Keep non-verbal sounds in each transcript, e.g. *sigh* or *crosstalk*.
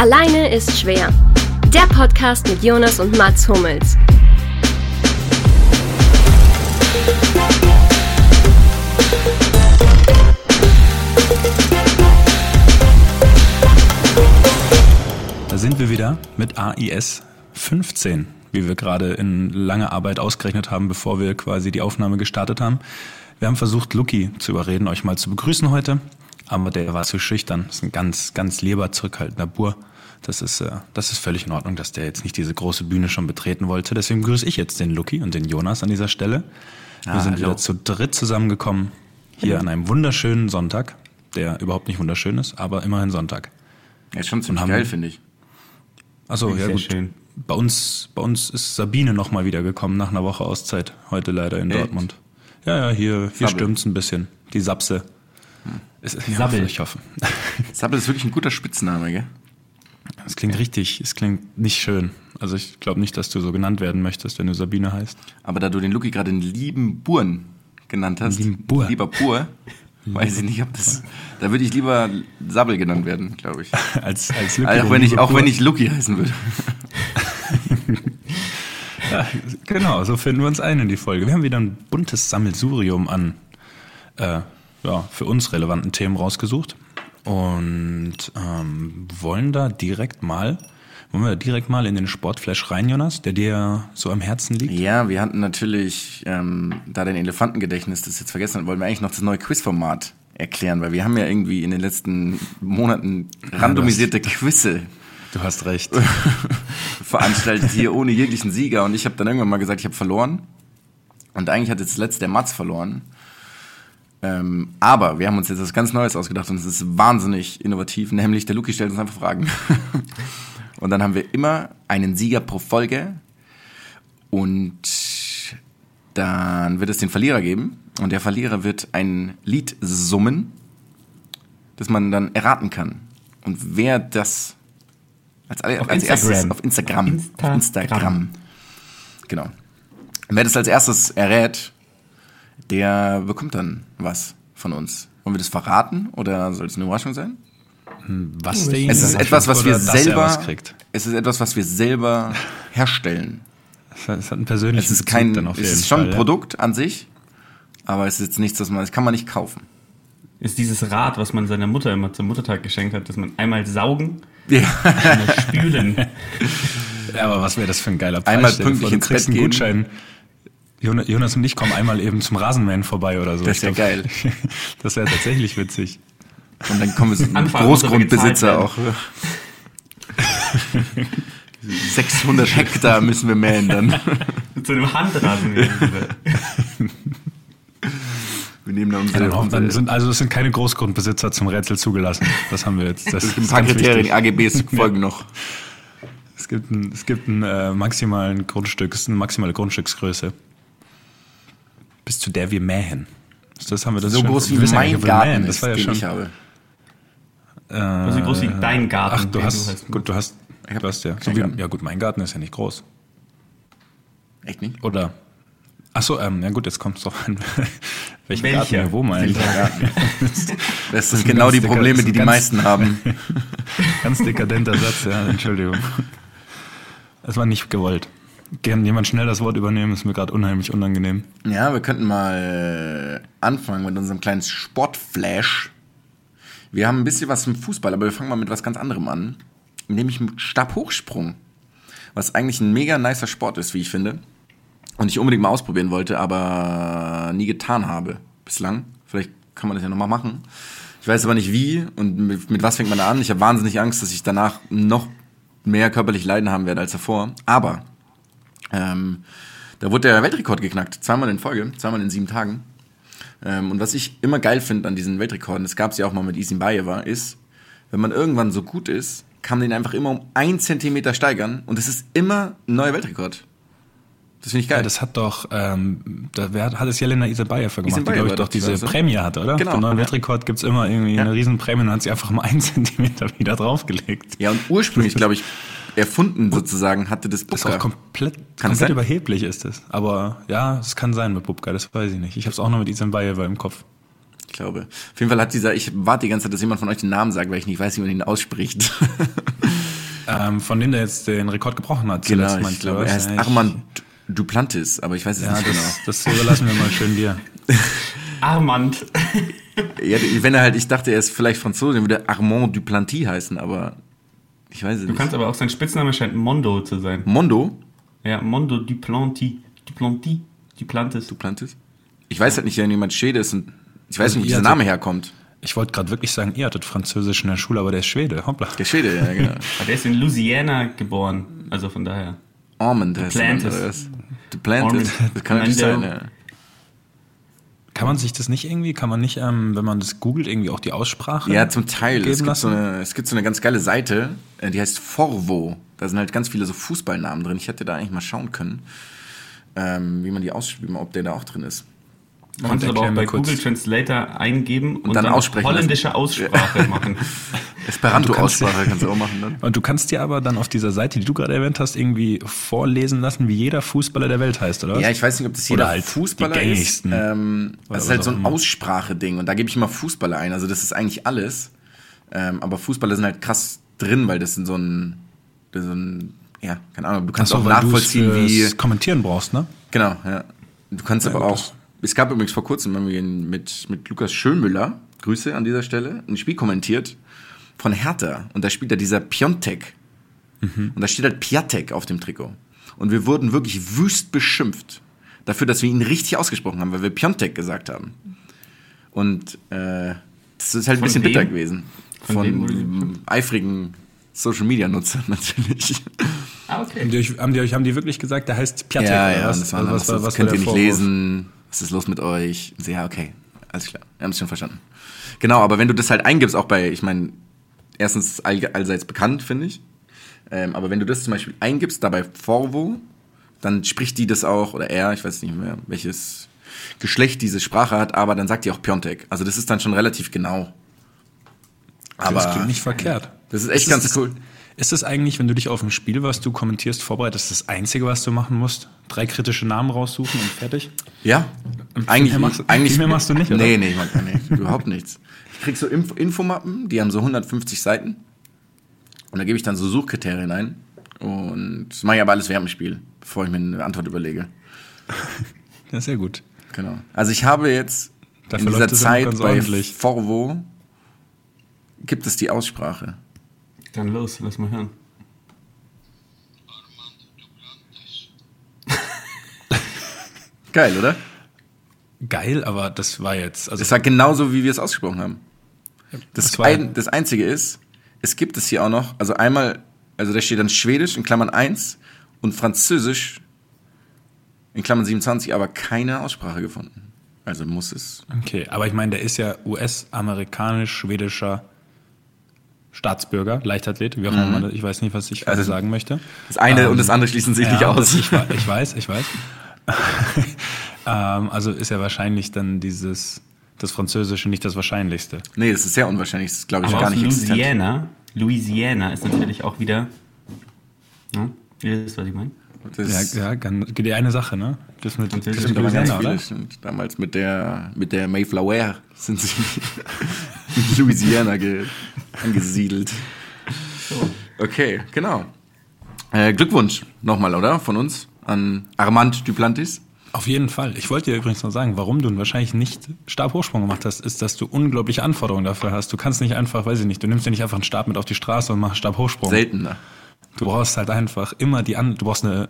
Alleine ist schwer. Der Podcast mit Jonas und Mats Hummels. Da sind wir wieder mit AIS 15, wie wir gerade in langer Arbeit ausgerechnet haben, bevor wir quasi die Aufnahme gestartet haben. Wir haben versucht, Luki zu überreden, euch mal zu begrüßen heute, aber der war zu schüchtern. Das ist ein ganz, ganz lieber, zurückhaltender Bur. Das ist, äh, das ist völlig in Ordnung, dass der jetzt nicht diese große Bühne schon betreten wollte. Deswegen begrüße ich jetzt den Luki und den Jonas an dieser Stelle. Wir Ah, sind hallo. wieder zu dritt zusammengekommen, hier an einem wunderschönen Sonntag, der überhaupt nicht wunderschön ist, aber immerhin Sonntag. Ja, ist schon ziemlich geil, finde ich. Achso, ja gut. schön. Bei uns, bei uns ist Sabine nochmal wiedergekommen nach einer Woche Auszeit. Heute leider in Echt? Dortmund. Ja, ja, hier, hier stimmt's ein bisschen. Die Sapse. Es, ja, Sabbel. Ich hoffe. Sabbel ist wirklich ein guter Spitzname, gell? Es klingt richtig, es klingt nicht schön. Also ich glaube nicht, dass du so genannt werden möchtest, wenn du Sabine heißt. Aber da du den Luki gerade den lieben Buren genannt hast, Lieben Bur. lieber Bur, weiß ich nicht, ob das. Da würde ich lieber Sabbel genannt werden, glaube ich. *laughs* Als, als Lucky, Auch wenn ich, auch wenn ich Luki heißen würde. *laughs* Ja, genau, so finden wir uns ein in die Folge. Wir haben wieder ein buntes Sammelsurium an äh, ja, für uns relevanten Themen rausgesucht und ähm, wollen da direkt mal, wollen wir da direkt mal in den Sportflash rein, Jonas, der dir so am Herzen liegt. Ja, wir hatten natürlich, ähm, da dein Elefantengedächtnis das jetzt vergessen hat, wollen wir eigentlich noch das neue Quizformat erklären, weil wir haben ja irgendwie in den letzten Monaten randomisierte Quizze Du hast recht. *laughs* veranstaltet hier ohne jeglichen Sieger und ich habe dann irgendwann mal gesagt, ich habe verloren und eigentlich hat jetzt letzte der Mats verloren. Ähm, aber wir haben uns jetzt was ganz Neues ausgedacht und es ist wahnsinnig innovativ, nämlich der Luki stellt uns einfach Fragen. *laughs* und dann haben wir immer einen Sieger pro Folge und dann wird es den Verlierer geben und der Verlierer wird ein Lied summen, das man dann erraten kann. Und wer das als, Auf als erstes Instagram. auf Instagram, Auf auf Instagram. Instagram, genau. Und wer das als erstes errät, der bekommt dann was von uns. Wollen wir das verraten oder soll es eine Überraschung sein? Was der Es ist etwas, was wir er selber, was kriegt. es ist etwas, was wir selber *laughs* herstellen. Es hat, es einen persönlichen Es ist Bezug kein, dann auf es jeden ist schon Fall, ein ja. Produkt an sich, aber es ist jetzt nichts, was man, das kann man nicht kaufen. Ist dieses Rad, was man seiner Mutter immer zum Muttertag geschenkt hat, dass man einmal saugen, Ja. einmal spülen. *laughs* Ja, aber was wäre das für ein geiler Preis? Einmal pünktlich ins Bett einen gehen. Gutschein. Jona- Jonas und ich kommen einmal eben zum Rasenmähen vorbei oder so. Das Ich wär glaub, geil. *laughs* Das wäre tatsächlich witzig. Und dann kommen wir zum *laughs* Großgrundbesitzer auch. 600 *laughs* Hektar müssen wir mähen dann. Mit so einem Handrasen. Wir nehmen dann Ja, unsere, dann, hoffen- dann sind, also es sind keine Großgrundbesitzer zum Rätsel zugelassen. Das haben wir jetzt. Das es gibt ein paar Kriterien, wichtig. AGBs folgen noch. Es gibt ein, es gibt einen äh, maximalen Grundstück, es ist eine maximale Grundstücksgröße. Bis zu der wir mähen. Das haben wir das So schon- groß wie mein Garten mähen. Das ist, war ja den schon. ich habe. So Also groß wie dein Garten. Ach, du hast, gut, du hast, du hast ja. So wie, ja gut, mein Garten ist ja nicht groß. Echt nicht? Oder? Ach so, ähm, ja gut, jetzt kommt es drauf an, *laughs* welchen Welcher? Garten wir wo meinen. *laughs* Das sind genau die dicker- Probleme, das die ist die meisten haben. *laughs* Ganz dekadenter Satz, ja, Entschuldigung. Das war nicht gewollt. Gern jemand schnell das Wort übernehmen, ist mir gerade unheimlich unangenehm. Ja, wir könnten mal anfangen mit unserem kleinen Sportflash. Wir haben ein bisschen was zum Fußball, aber wir fangen mal mit was ganz anderem an. Nämlich mit Stabhochsprung. Was eigentlich ein mega nicer Sport ist, wie ich finde. Und ich unbedingt mal ausprobieren wollte, aber nie getan habe bislang. Vielleicht kann man das ja nochmal machen. Ich weiß aber nicht wie und mit, mit was fängt man da an. Ich habe wahnsinnig Angst, dass ich danach noch mehr körperlich Leiden haben werde als davor. Aber ähm, da wurde der Weltrekord geknackt. Zweimal in Folge, zweimal in sieben Tagen. Ähm, und was ich immer geil finde an diesen Weltrekorden, das gab es ja auch mal mit Isin Bayeva, ist, wenn man irgendwann so gut ist, kann man den einfach immer um ein Zentimeter steigern und es ist immer ein neuer Weltrekord. Das finde ich geil. Ja, das hat doch, ähm, da wer, hat es Jelena Isebayev gemacht, die, Isenbayev glaube ich, doch die diese Ganze. Prämie hatte, oder? Genau, Für neuen ja. Weltrekord gibt's immer irgendwie Ja. eine Riesenprämie und hat sie einfach mal einen *laughs* Zentimeter wieder draufgelegt. ja, und ursprünglich, glaube ich, erfunden sozusagen hatte das Das ist Bubka. auch komplett, Kann es komplett überheblich ist es. Aber ja, es kann sein mit Bubka, das weiß ich nicht. Ich habe es auch noch mit Isenbayev im Kopf. Ich glaube. Auf jeden Fall hat dieser, ich warte die ganze Zeit, dass jemand von euch den Namen sagt, weil ich nicht weiß, wie man ihn ausspricht. *laughs* Ähm, von dem der jetzt den Rekord gebrochen hat. Genau, zuletzt, ich glaube, er heißt Ja, ich- Armand Duplantis, aber ich weiß es Ja, nicht genau. das, das überlassen wir mal schön dir. *laughs* Armand. Ja, wenn er halt, ich dachte, er ist vielleicht Franzose, dann würde Armand Duplantis heißen, aber ich weiß es Du nicht. kannst aber auch, sein Spitzname scheint Mondo zu sein. Mondo Ja, Mondo Duplanti. Duplanti. Duplantis. Duplantis? Ich weiß halt nicht, wenn jemand Schwede ist und ich weiß Also nicht, wo dieser Name herkommt. Ich wollte gerade wirklich sagen, ihr hattet Französisch in der Schule, aber der ist Schwede. Hoppla. Der Schwede, ja, genau. *laughs* Aber der ist in Louisiana geboren. Also von daher. Armand heißt was? Duplantis. Armand. Das kann natürlich sein, ja. Kann man sich das nicht irgendwie, kann man nicht, ähm, wenn man das googelt, irgendwie auch die Aussprache Ja, zum Teil. geben Es gibt, so eine, es gibt so eine ganz geile Seite, äh, die heißt Forvo. Da sind halt ganz viele so Fußballnamen drin. Ich hätte da eigentlich mal schauen können, ähm, wie man die ausspricht, ob der da auch drin ist. Du kannst aber erklär auch bei kurz. Google Translator eingeben und, dann dann, aussprechen holländische Aussprache machen. *laughs* Esperanto-Aussprache kannst du auch machen dann. Und du kannst dir aber dann auf dieser Seite, die du gerade erwähnt hast, irgendwie vorlesen lassen, wie jeder Fußballer der Welt heißt, oder? Ja, ich weiß nicht, ob das jeder halt die Fußballer ist. Ähm, Oder das ist halt so ein. Aussprache-Ding und da gebe ich immer Fußballer ein. Also das ist eigentlich alles. Ähm, aber Fußballer sind halt krass drin, weil das sind so ein, so ein ja, keine Ahnung, du kannst so, auch nachvollziehen, wie. Kommentieren brauchst, ne? Genau, ja. Du kannst aber gut, auch. Es gab übrigens vor kurzem haben wir mit, mit Lukas Schönmüller, Grüße an dieser Stelle, ein Spiel kommentiert von Hertha. Und da spielt er dieser Piontek. Mhm. Und da steht halt Piatek auf dem Trikot. Und wir wurden wirklich wüst beschimpft dafür, dass wir ihn richtig ausgesprochen haben, weil wir Piontek gesagt haben. Und äh, das ist halt ein Von bisschen wem? bitter gewesen. Von Von, eifrigen Social Media Nutzern *laughs* natürlich. Ah, okay. Haben die, euch, haben, die euch, haben die wirklich gesagt, der heißt Piatek Ja, oder ja, was? das war Also was, so, war- das was könnt ihr nicht lesen. Was ist los mit euch? Ja, okay, alles klar. Wir haben es schon verstanden. Genau, aber wenn du das halt eingibst, auch bei, ich meine, erstens all, allseits bekannt, finde ich. Ähm, aber wenn du das zum Beispiel eingibst, dabei Forvo, dann spricht die das auch, oder er, ich weiß nicht mehr, welches Geschlecht diese Sprache hat, aber dann sagt die auch Piontek. Also das ist dann schon relativ genau. Okay, das klingt nicht verkehrt. Das ist echt Ist ganz es- cool. Ist es eigentlich, wenn du dich auf ein Spiel, was du kommentierst, vorbereitest, das Einzige, was du machen musst? Drei kritische Namen raussuchen und fertig? Ja, eigentlich, mehr machst du- eigentlich mehr machst du nicht, oder? Nee, nee, man nicht, überhaupt nichts. Ich krieg so Info Infomappen, die haben so 150 Seiten und da gebe ich dann so Suchkriterien ein und das mache ich aber alles während dem Spiel, bevor ich mir eine Antwort überlege. Ja, sehr gut. Genau. Also ich habe jetzt Dafür in dieser Zeit bei ordentlich. Forvo gibt es die Aussprache. Dann los, lass mal hören. *laughs* Geil, oder? Geil, aber das war jetzt, also Das war genauso, wie wir es ausgesprochen haben. Das, ein, das Einzige ist, es gibt es hier auch noch, also einmal, also da steht dann Schwedisch in Klammern 1 und Französisch in Klammern 27, aber keine Aussprache gefunden. Also muss es. okay. Aber ich meine, der ist ja US-amerikanisch-schwedischer Staatsbürger, Leichtathlet, wie auch immer man das, ich weiß nicht, was ich Mhm. Also, sagen möchte. Das eine Ähm, und das andere schließen sich nicht Ja, aus. das- Ich, ich weiß, ich weiß. *laughs* ähm, also ist ja wahrscheinlich dann dieses, das Französische nicht das Wahrscheinlichste. nee, das ist sehr unwahrscheinlich. Das ist, glaube ich, Aber gar aus nicht existent. Louisiana, Louisiana ist natürlich auch wieder. Ne? Ihr wisst, was ich meine? Das ja, ja, kann, die eine Sache, ne? Das mit, das mit ganz Louisiana, viele. oder? Damals mit der, mit der Mayflower sind sie *laughs* in Louisiana ge, angesiedelt. Okay, genau. Äh, Glückwunsch nochmal, oder? Von uns an Armand Duplantis. Auf jeden Fall. Ich wollte dir übrigens noch sagen, warum du wahrscheinlich nicht Stabhochsprung gemacht hast, ist, dass du unglaubliche Anforderungen dafür hast. Du kannst nicht einfach, weiß ich nicht, du nimmst dir nicht einfach einen Stab mit auf die Straße und machst Stabhochsprung. Seltener. Du brauchst halt einfach immer die an, du brauchst eine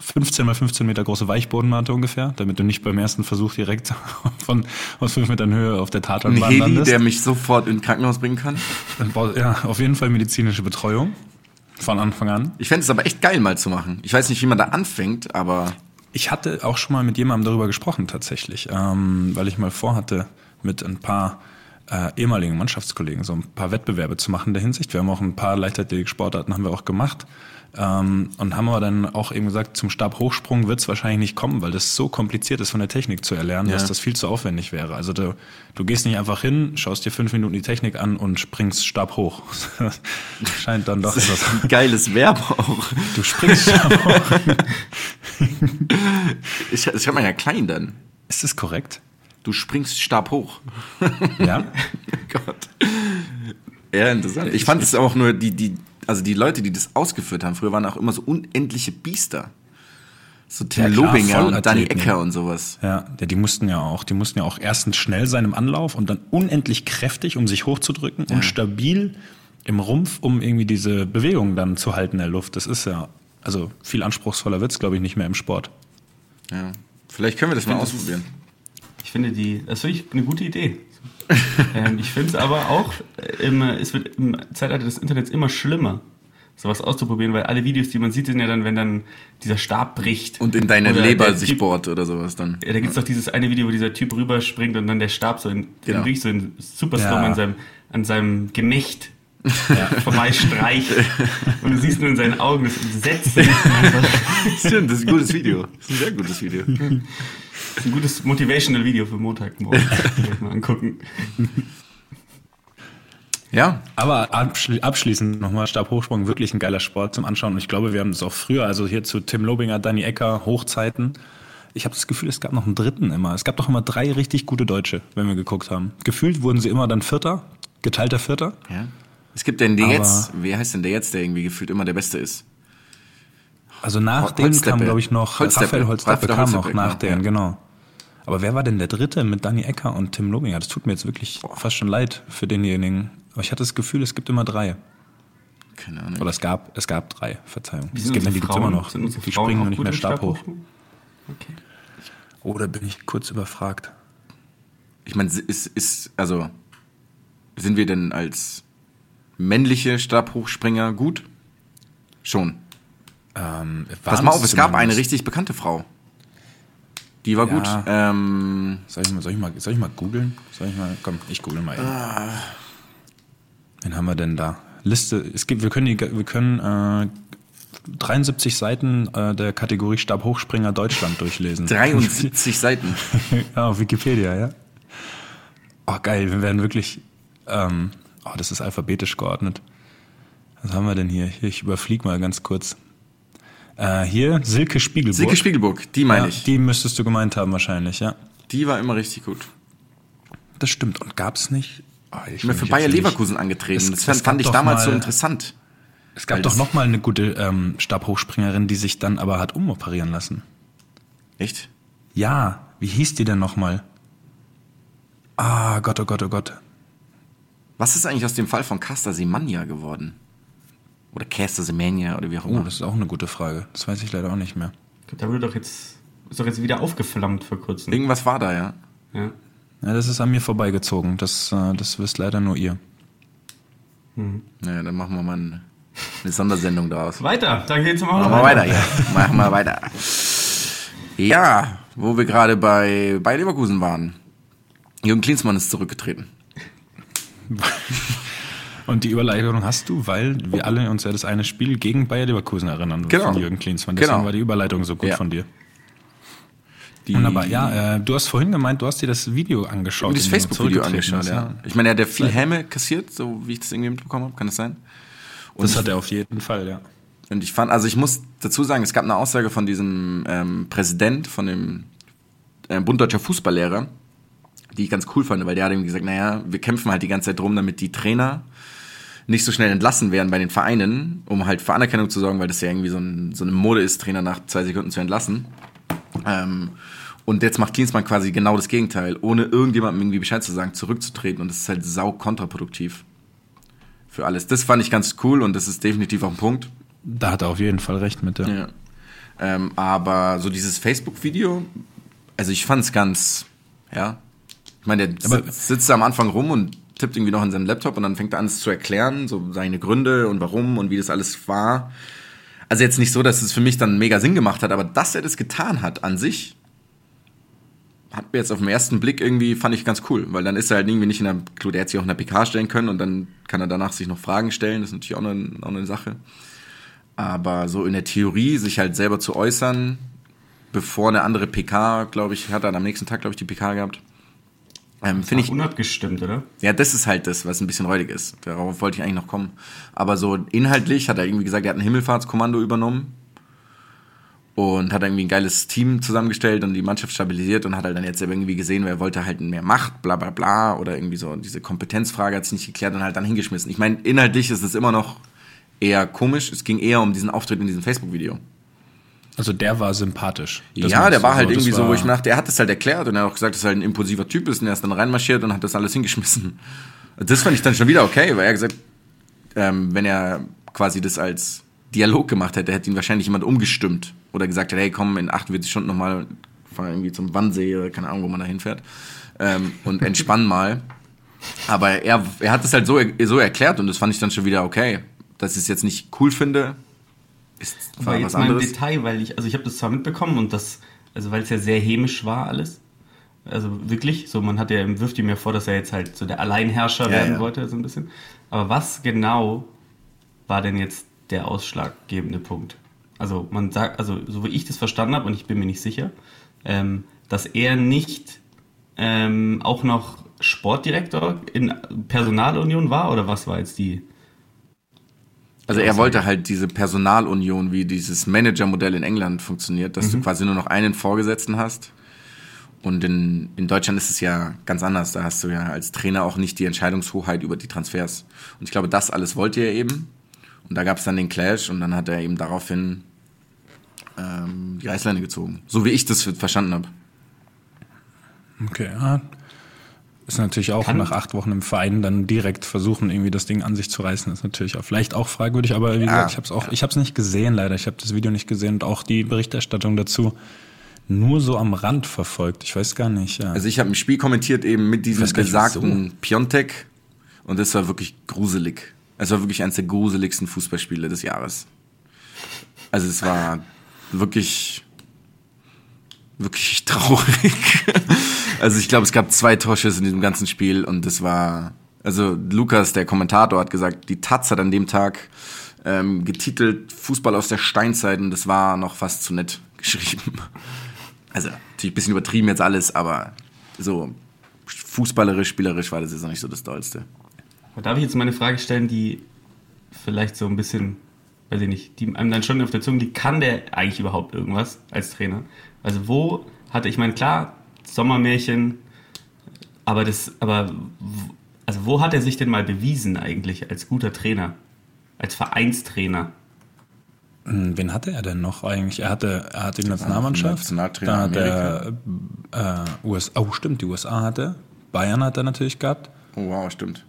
15 mal 15 Meter große Weichbodenmatte ungefähr, damit du nicht beim ersten Versuch direkt *laughs* von aus 5 Metern Höhe auf der Tatanbahn Heli, landest. der mich sofort ins Krankenhaus bringen kann. Ja, auf jeden Fall medizinische Betreuung von Anfang an. Ich fände es aber echt geil mal zu machen. Ich weiß nicht, wie man da anfängt, aber Ich hatte auch schon mal mit jemandem darüber gesprochen tatsächlich, ähm, weil ich mal vorhatte, mit ein paar äh, ehemaligen Mannschaftskollegen so ein paar Wettbewerbe zu machen in der Hinsicht. Wir haben auch ein paar Leichtathletik-Sportarten haben wir auch gemacht ähm, und haben aber dann auch eben gesagt, zum Stabhochsprung wird es wahrscheinlich nicht kommen, weil das so kompliziert ist von der Technik zu erlernen, Ja. dass das viel zu aufwendig wäre. Also du, du gehst nicht einfach hin, schaust dir fünf Minuten die Technik an und springst Stab hoch. *laughs* Scheint dann doch etwas. geiles Verb auch. Du springst Stab hoch. *laughs* Ich, das schreibt man ja klein dann. Ist das korrekt? Du springst Stab hoch. Ja. *laughs* Gott. Ja, interessant. Ich fand es auch nur die, die, also die Leute, die das ausgeführt haben, früher waren auch immer so unendliche Biester. So Tim Ja, klar, Lobinger und Danny. Ecker und sowas. Ja, ja, die mussten ja auch, die mussten ja auch erstens schnell sein im Anlauf und dann unendlich kräftig, um sich hochzudrücken und stabil im Rumpf, um irgendwie diese Bewegung dann zu halten in der Luft. Das ist ja, also viel anspruchsvoller wird's, glaube ich, nicht mehr im Sport. Ja. Vielleicht können wir das mal ausprobieren. Ich finde die, das finde ich eine gute Idee. *laughs* ähm, ich finde es aber auch, im, es wird im Zeitalter des Internets immer schlimmer, sowas auszuprobieren, weil alle Videos, die man sieht, sind ja dann, wenn dann dieser Stab bricht. Und in deine Leber sich Typ- bohrt oder sowas dann. Ja, da gibt's doch dieses eine Video, wo dieser Typ rüberspringt und dann der Stab so in, Genau. wirklich so in Superstorm Ja. an seinem, an seinem Gemächt *laughs* vorbei streicht. Und du siehst nur in seinen Augen das Entsetzen. *laughs* Stimmt, das ist ein gutes Video. Das ist ein sehr gutes Video. Das ist ein gutes Motivational Video für Montagmorgen. *laughs* Mal angucken. Ja, Aber abschli abschließend nochmal Stabhochsprung, wirklich ein geiler Sport zum Anschauen. Und ich glaube, wir haben das auch früher, also hier zu Tim Lobinger, Danny Ecker, Hochzeiten. Ich habe das Gefühl, es gab noch einen dritten immer. Es gab doch immer drei richtig gute Deutsche, wenn wir geguckt haben. Gefühlt wurden sie immer dann Vierter, geteilter Vierter. ja. Es gibt den, der Aber- jetzt, wer heißt denn der jetzt, der irgendwie gefühlt immer der Beste ist? Also nach Hol- dem Holzdeppe. kam, glaube ich, noch Holzdeppe. Raphael Holzdeppe Raphael kam noch Holzdeppe, nach genau, denen, genau. Aber wer war denn der Dritte mit Danny Ecker und Tim Lobinger? Das tut mir jetzt wirklich fast schon leid für denjenigen. Aber ich hatte das Gefühl, es gibt immer drei. Keine Ahnung. Oder es gab, es gab drei, Verzeihung. Es gibt, die Frauen? immer noch. Die Frauen springen nur nicht mehr stabhoch. Okay. Oder bin ich kurz überfragt? Ich meine, ist, ist, also, sind wir denn als männliche Stabhochspringer gut? Schon. Ähm, Pass mal auf, es gab eine richtig bekannte Frau. Die war Ja. gut. Ähm, Soll ich mal, soll ich mal, soll ich mal googeln? Soll ich mal, komm, ich google mal eben. Ah. Wen haben wir denn da? Liste, es gibt, wir können die, wir können, äh, 73 Seiten äh, der Kategorie Stabhochspringer Deutschland durchlesen. *laughs* 73 Seiten. *laughs* ja, auf Wikipedia, ja. Oh, geil, wir werden wirklich, ähm, oh, das ist alphabetisch geordnet. Was haben wir denn hier? Hier, ich überflieg mal ganz kurz. Äh, hier, Silke Spiegelburg. Silke Spiegelburg, die meine ja, ich. Die müsstest du gemeint haben wahrscheinlich, ja. Die war immer richtig gut. Das stimmt. Und gab's nicht? Oh, ich bin für Bayer jetzt nicht- Leverkusen angetreten. Es- das es fand, gab fand ich damals so mal- interessant. Es gab doch noch mal eine gute ähm, Stabhochspringerin, die sich dann aber hat umoperieren lassen. Echt? Ja, wie hieß die denn noch mal? Ah, Gott, oh Gott, oh Gott. Was ist eigentlich aus dem Fall von Casta Semania geworden? Oder Casta Semania oder wie auch Oh, immer. das ist auch eine gute Frage. Das weiß ich leider auch nicht mehr. Da wurde doch jetzt, ist doch jetzt wieder aufgeflammt vor kurzem. Irgendwas war da, ja. Ja. Ja, das ist an mir vorbeigezogen. Das, äh, das wisst leider nur ihr. Naja, dann machen wir mal eine, eine Sondersendung daraus. *laughs* Weiter, dann geht's zum Machen wir weiter, ja. Machen wir weiter. Ja, wo wir gerade bei, bei Leverkusen waren. Jürgen Klinsmann ist zurückgetreten. *laughs* Und die Überleitung hast du, weil wir alle uns ja das eine Spiel gegen Bayer Leverkusen erinnern Genau. von Jürgen Klinsmann. Deswegen Genau. war die Überleitung so gut Ja. von dir. Die, Wunderbar. Ja, äh, du hast vorhin gemeint, du hast dir das Video angeschaut. das Facebook-Video angeschaut, ja. Ich meine, er hat ja viel Häme kassiert, so wie ich das irgendwie mitbekommen habe. Kann das sein? Und Das hat er auf jeden Fall, ja. Und ich fand, also ich muss dazu sagen, es gab eine Aussage von diesem ähm, Präsident, von dem äh, Bund Deutscher Fußballlehrer, die ich ganz cool fand, weil der hat ihm gesagt, naja, wir kämpfen halt die ganze Zeit drum, damit die Trainer nicht so schnell entlassen werden bei den Vereinen, um halt für Anerkennung zu sorgen, weil das ja irgendwie so, ein, so eine Mode ist, Trainer nach zwei Sekunden zu entlassen. Ähm, und jetzt macht Klinsmann quasi genau das Gegenteil, ohne irgendjemandem irgendwie Bescheid zu sagen, zurückzutreten. Und das ist halt sau kontraproduktiv für alles. Das fand ich ganz cool und das ist definitiv auch ein Punkt. Da hat er auf jeden Fall recht mit. Ja. Ja. Ähm, aber so dieses Facebook-Video, also ich fand es ganz, ja. Ich meine, der sitzt da am Anfang rum und tippt irgendwie noch in seinem Laptop und dann fängt er an, es zu erklären, so seine Gründe und warum und wie das alles war. Also jetzt nicht so, dass es für mich dann mega Sinn gemacht hat, aber dass er das getan hat an sich, hat mir jetzt auf den ersten Blick irgendwie, fand ich ganz cool, weil dann ist er halt irgendwie nicht in der, klar, der hätte sich auch in der PK stellen können und dann kann er danach sich noch Fragen stellen, das ist natürlich auch eine, auch eine Sache. Aber so in der Theorie, sich halt selber zu äußern, bevor eine andere PK, glaube ich, hat er am nächsten Tag, glaube ich, die PK gehabt. Ähm, Finde ich, unabgestimmt, oder? ja, das ist halt das, was ein bisschen räudig ist. Darauf wollte ich eigentlich noch kommen. Aber so inhaltlich hat er irgendwie gesagt, er hat ein Himmelfahrtskommando übernommen und hat irgendwie ein geiles Team zusammengestellt und die Mannschaft stabilisiert und hat halt dann jetzt irgendwie gesehen, wer wollte halt mehr Macht, bla bla bla oder irgendwie so diese Kompetenzfrage hat sich nicht geklärt und halt dann hingeschmissen. Ich meine, inhaltlich ist es immer noch eher komisch. Es ging eher um diesen Auftritt in diesem Facebook-Video. Also der war sympathisch. Ja, der war so, halt das irgendwie so, wo war- ich mir dachte, er hat das halt erklärt und er hat auch gesagt, dass er halt ein impulsiver Typ ist und er ist dann reinmarschiert und hat das alles hingeschmissen. Das fand ich dann schon wieder okay, weil er gesagt, ähm, wenn er quasi das als Dialog gemacht hätte, hätte ihn wahrscheinlich jemand umgestimmt oder gesagt hätte, hey komm, in 48 Stunden nochmal, fahr irgendwie zum Wannsee oder keine Ahnung, wo man da hinfährt ähm, und entspann *laughs* mal. Aber er, er hat es halt so, so erklärt und das fand ich dann schon wieder okay. Dass ich es jetzt nicht cool finde, ist Aber zwar jetzt was mal im. Detail, weil ich, also ich habe das zwar mitbekommen und das, also weil es ja sehr hämisch war alles. Also wirklich, so man hat ja, wirft ihm ja vor, dass er jetzt halt so der Alleinherrscher Ja, werden ja. wollte, so ein bisschen. Aber was genau war denn jetzt der ausschlaggebende Punkt? Also man sagt, also so wie ich das verstanden habe, und ich bin mir nicht sicher, ähm, dass er nicht ähm, auch noch Sportdirektor in Personalunion war oder was war jetzt die? Also er wollte halt diese Personalunion, wie dieses Managermodell in England funktioniert, dass du quasi nur noch einen Vorgesetzten hast. Und in, in Deutschland ist es ja ganz anders. Da hast du ja als Trainer auch nicht die Entscheidungshoheit über die Transfers. Und ich glaube, das alles wollte er eben. Und da gab es dann den Clash und dann hat er eben daraufhin ähm, die Reißleine gezogen. So wie ich das verstanden habe. Okay, ja. Ist natürlich auch Kann- nach acht Wochen im Verein dann direkt versuchen, irgendwie das Ding an sich zu reißen, ist natürlich auch vielleicht auch fragwürdig, aber wie gesagt, ich habe es auch, ich habe es nicht gesehen, leider. Ich habe das Video nicht gesehen und auch die Berichterstattung dazu nur so am Rand verfolgt. Ich weiß gar nicht. Ja. Also ich habe ein Spiel kommentiert eben mit diesem besagten Piontek und das war wirklich gruselig. Es war wirklich eines der gruseligsten Fußballspiele des Jahres. Also es war wirklich wirklich *laughs* traurig. Also ich glaube, es gab zwei Torschüsse in diesem ganzen Spiel und das war also Lukas, der Kommentator, hat gesagt, die Taz hat an dem Tag ähm, getitelt Fußball aus der Steinzeit und das war noch fast zu nett geschrieben. Also natürlich ein bisschen übertrieben jetzt alles, aber so fußballerisch, spielerisch war das jetzt noch nicht so das Dollste. Darf ich jetzt mal eine Frage stellen, die vielleicht so ein bisschen, weiß ich nicht, die einem dann schon auf der Zunge liegt, kann der eigentlich überhaupt irgendwas als Trainer? Also wo hatte, ich meine, klar, Sommermärchen, aber das, aber, also wo hat er sich denn mal bewiesen eigentlich als guter Trainer? Als Vereinstrainer? Hm, Wen hatte er denn noch eigentlich? Er hatte, er hatte die Nationalmannschaft. Nationaltrainer Dann hat er äh, US, oh stimmt, die USA hatte. Bayern hat er natürlich gehabt. Oh wow, stimmt.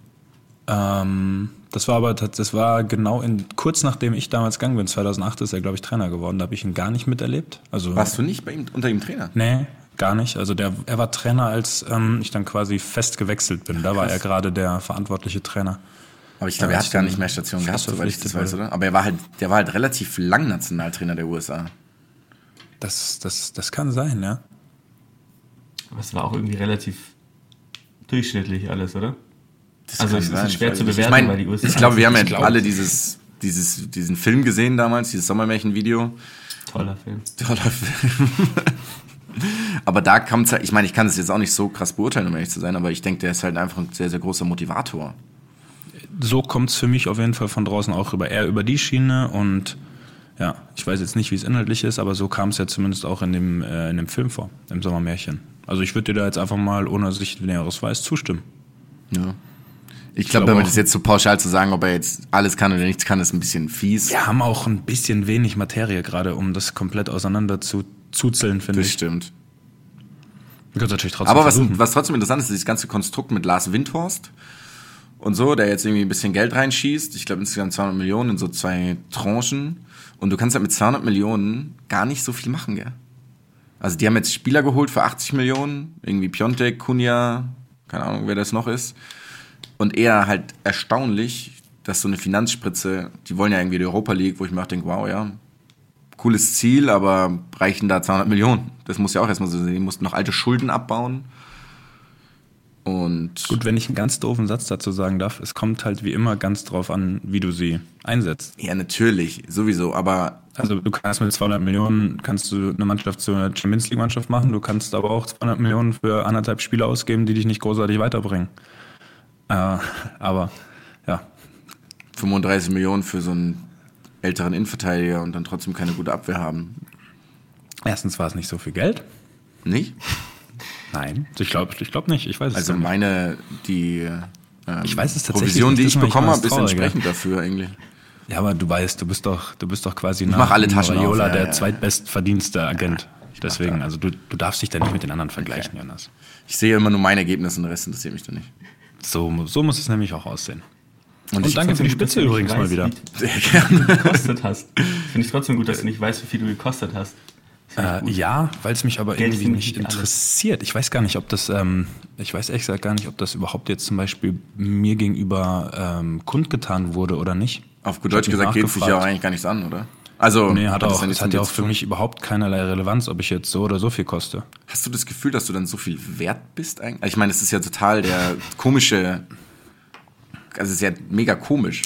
Ähm, das war aber das war genau in kurz nachdem ich damals gegangen bin, 2008 ist er glaube ich Trainer geworden. Da habe ich ihn gar nicht miterlebt. Also Warst du nicht bei ihm unter ihm Trainer? nee, gar nicht. Also der er war Trainer, als ähm, ich dann quasi fest gewechselt bin. Da war er gerade der verantwortliche Trainer. Aber ich glaube, Ja, er hat gar nicht mehr Station gehabt, soweit ich das weiß, oder? Aber er war halt, der war halt relativ lang Nationaltrainer der USA. Das das das kann sein, ja. Aber es war auch irgendwie relativ durchschnittlich alles, oder? Das Also es sein, ist schwer zu bewerten, ich mein, weil die USA Ich glaube, wir haben ja glaub- alle dieses, dieses, diesen Film gesehen damals, dieses Sommermärchen-Video. Toller Film. Toller Film. *laughs* aber da kommt halt, ich meine, ich kann das jetzt auch nicht so krass beurteilen, um ehrlich zu sein, aber ich denke, der ist halt einfach ein sehr, sehr großer Motivator. so kommt's für mich auf jeden Fall von draußen auch rüber. Eher über die Schiene und ja, ich weiß jetzt nicht, wie es inhaltlich ist, aber so kam es ja zumindest auch in dem, äh, in dem Film vor, im Sommermärchen. Also ich würde dir da jetzt einfach mal, ohne dass ich Näheres weiß, zustimmen. Ja. Ich glaube, glaube damit auch. das jetzt so pauschal zu sagen, ob er jetzt alles kann oder nichts kann, ist ein bisschen fies. Wir haben auch ein bisschen wenig Materie gerade, um das komplett auseinander zu zuzeln, finde das ich. stimmt. Wir können natürlich trotzdem Aber was, was trotzdem interessant ist, dieses ganze Konstrukt mit Lars Windhorst und so, der jetzt irgendwie ein bisschen Geld reinschießt. Ich glaube insgesamt 200 Millionen in so zwei Tranchen. Und du kannst halt mit 200 Millionen gar nicht so viel machen, gell? Also die haben jetzt Spieler geholt für 80 Millionen, irgendwie Piontek, Kunja, keine Ahnung, wer das noch ist. Und eher halt erstaunlich, dass so eine Finanzspritze, die wollen ja irgendwie die Europa League, wo ich mir auch denke, wow, ja, cooles Ziel, aber reichen da 200 Millionen? Das muss ja auch erstmal so sein. Die mussten noch alte Schulden abbauen. Und Gut, wenn ich einen ganz doofen Satz dazu sagen darf, es kommt halt wie immer ganz drauf an, wie du sie einsetzt. ja, natürlich, sowieso, aber Also du kannst mit 200 Millionen kannst du eine Mannschaft zu einer Champions League Mannschaft machen. Du kannst aber auch 200 Millionen für anderthalb Spiele ausgeben, die dich nicht großartig weiterbringen. Äh, aber ja, 35 Millionen für so einen älteren Innenverteidiger und dann trotzdem keine gute Abwehr haben. erstens war es nicht so viel Geld. Nicht? Nein, ich glaube, ich glaube nicht. Ich weiß es Also nicht. meine, die ähm, Ich weiß es tatsächlich Provision, die ich bekommen habe, ist entsprechend dafür eigentlich. Ja, aber du weißt, du bist doch, du bist doch quasi nach mach alle Taschen auf, Raiola ja, der ja. zweitbestverdienste Agent. Deswegen, da- also du, du darfst dich da nicht mit den anderen vergleichen, Jonas. Ich sehe immer nur mein Ergebnis und der Rest interessiert mich dann nicht. So, so muss es nämlich auch aussehen. Und, Und ich, danke für die gut, Spitze übrigens mal weißt, wieder. wie sehr gerne. du gekostet hast. Finde ich trotzdem gut, dass du nicht weißt, wie viel du gekostet hast. Äh, ja, weil es mich aber Geld irgendwie nicht nicht alles. interessiert. Ich weiß gar nicht, ob das, ähm, ich weiß ehrlich gesagt gar nicht, ob das überhaupt jetzt zum Beispiel mir gegenüber ähm, kundgetan wurde oder nicht. Auf gut Deutsch gesagt geht es sich ja auch eigentlich gar nichts an, oder? Also, Nee, hat das auch, nichts hat ja auch für mich überhaupt keinerlei Relevanz, ob ich jetzt so oder so viel koste. Hast du das Gefühl, dass du dann so viel wert bist eigentlich? Ich meine, es ist ja total der komische, also es ist ja mega komisch.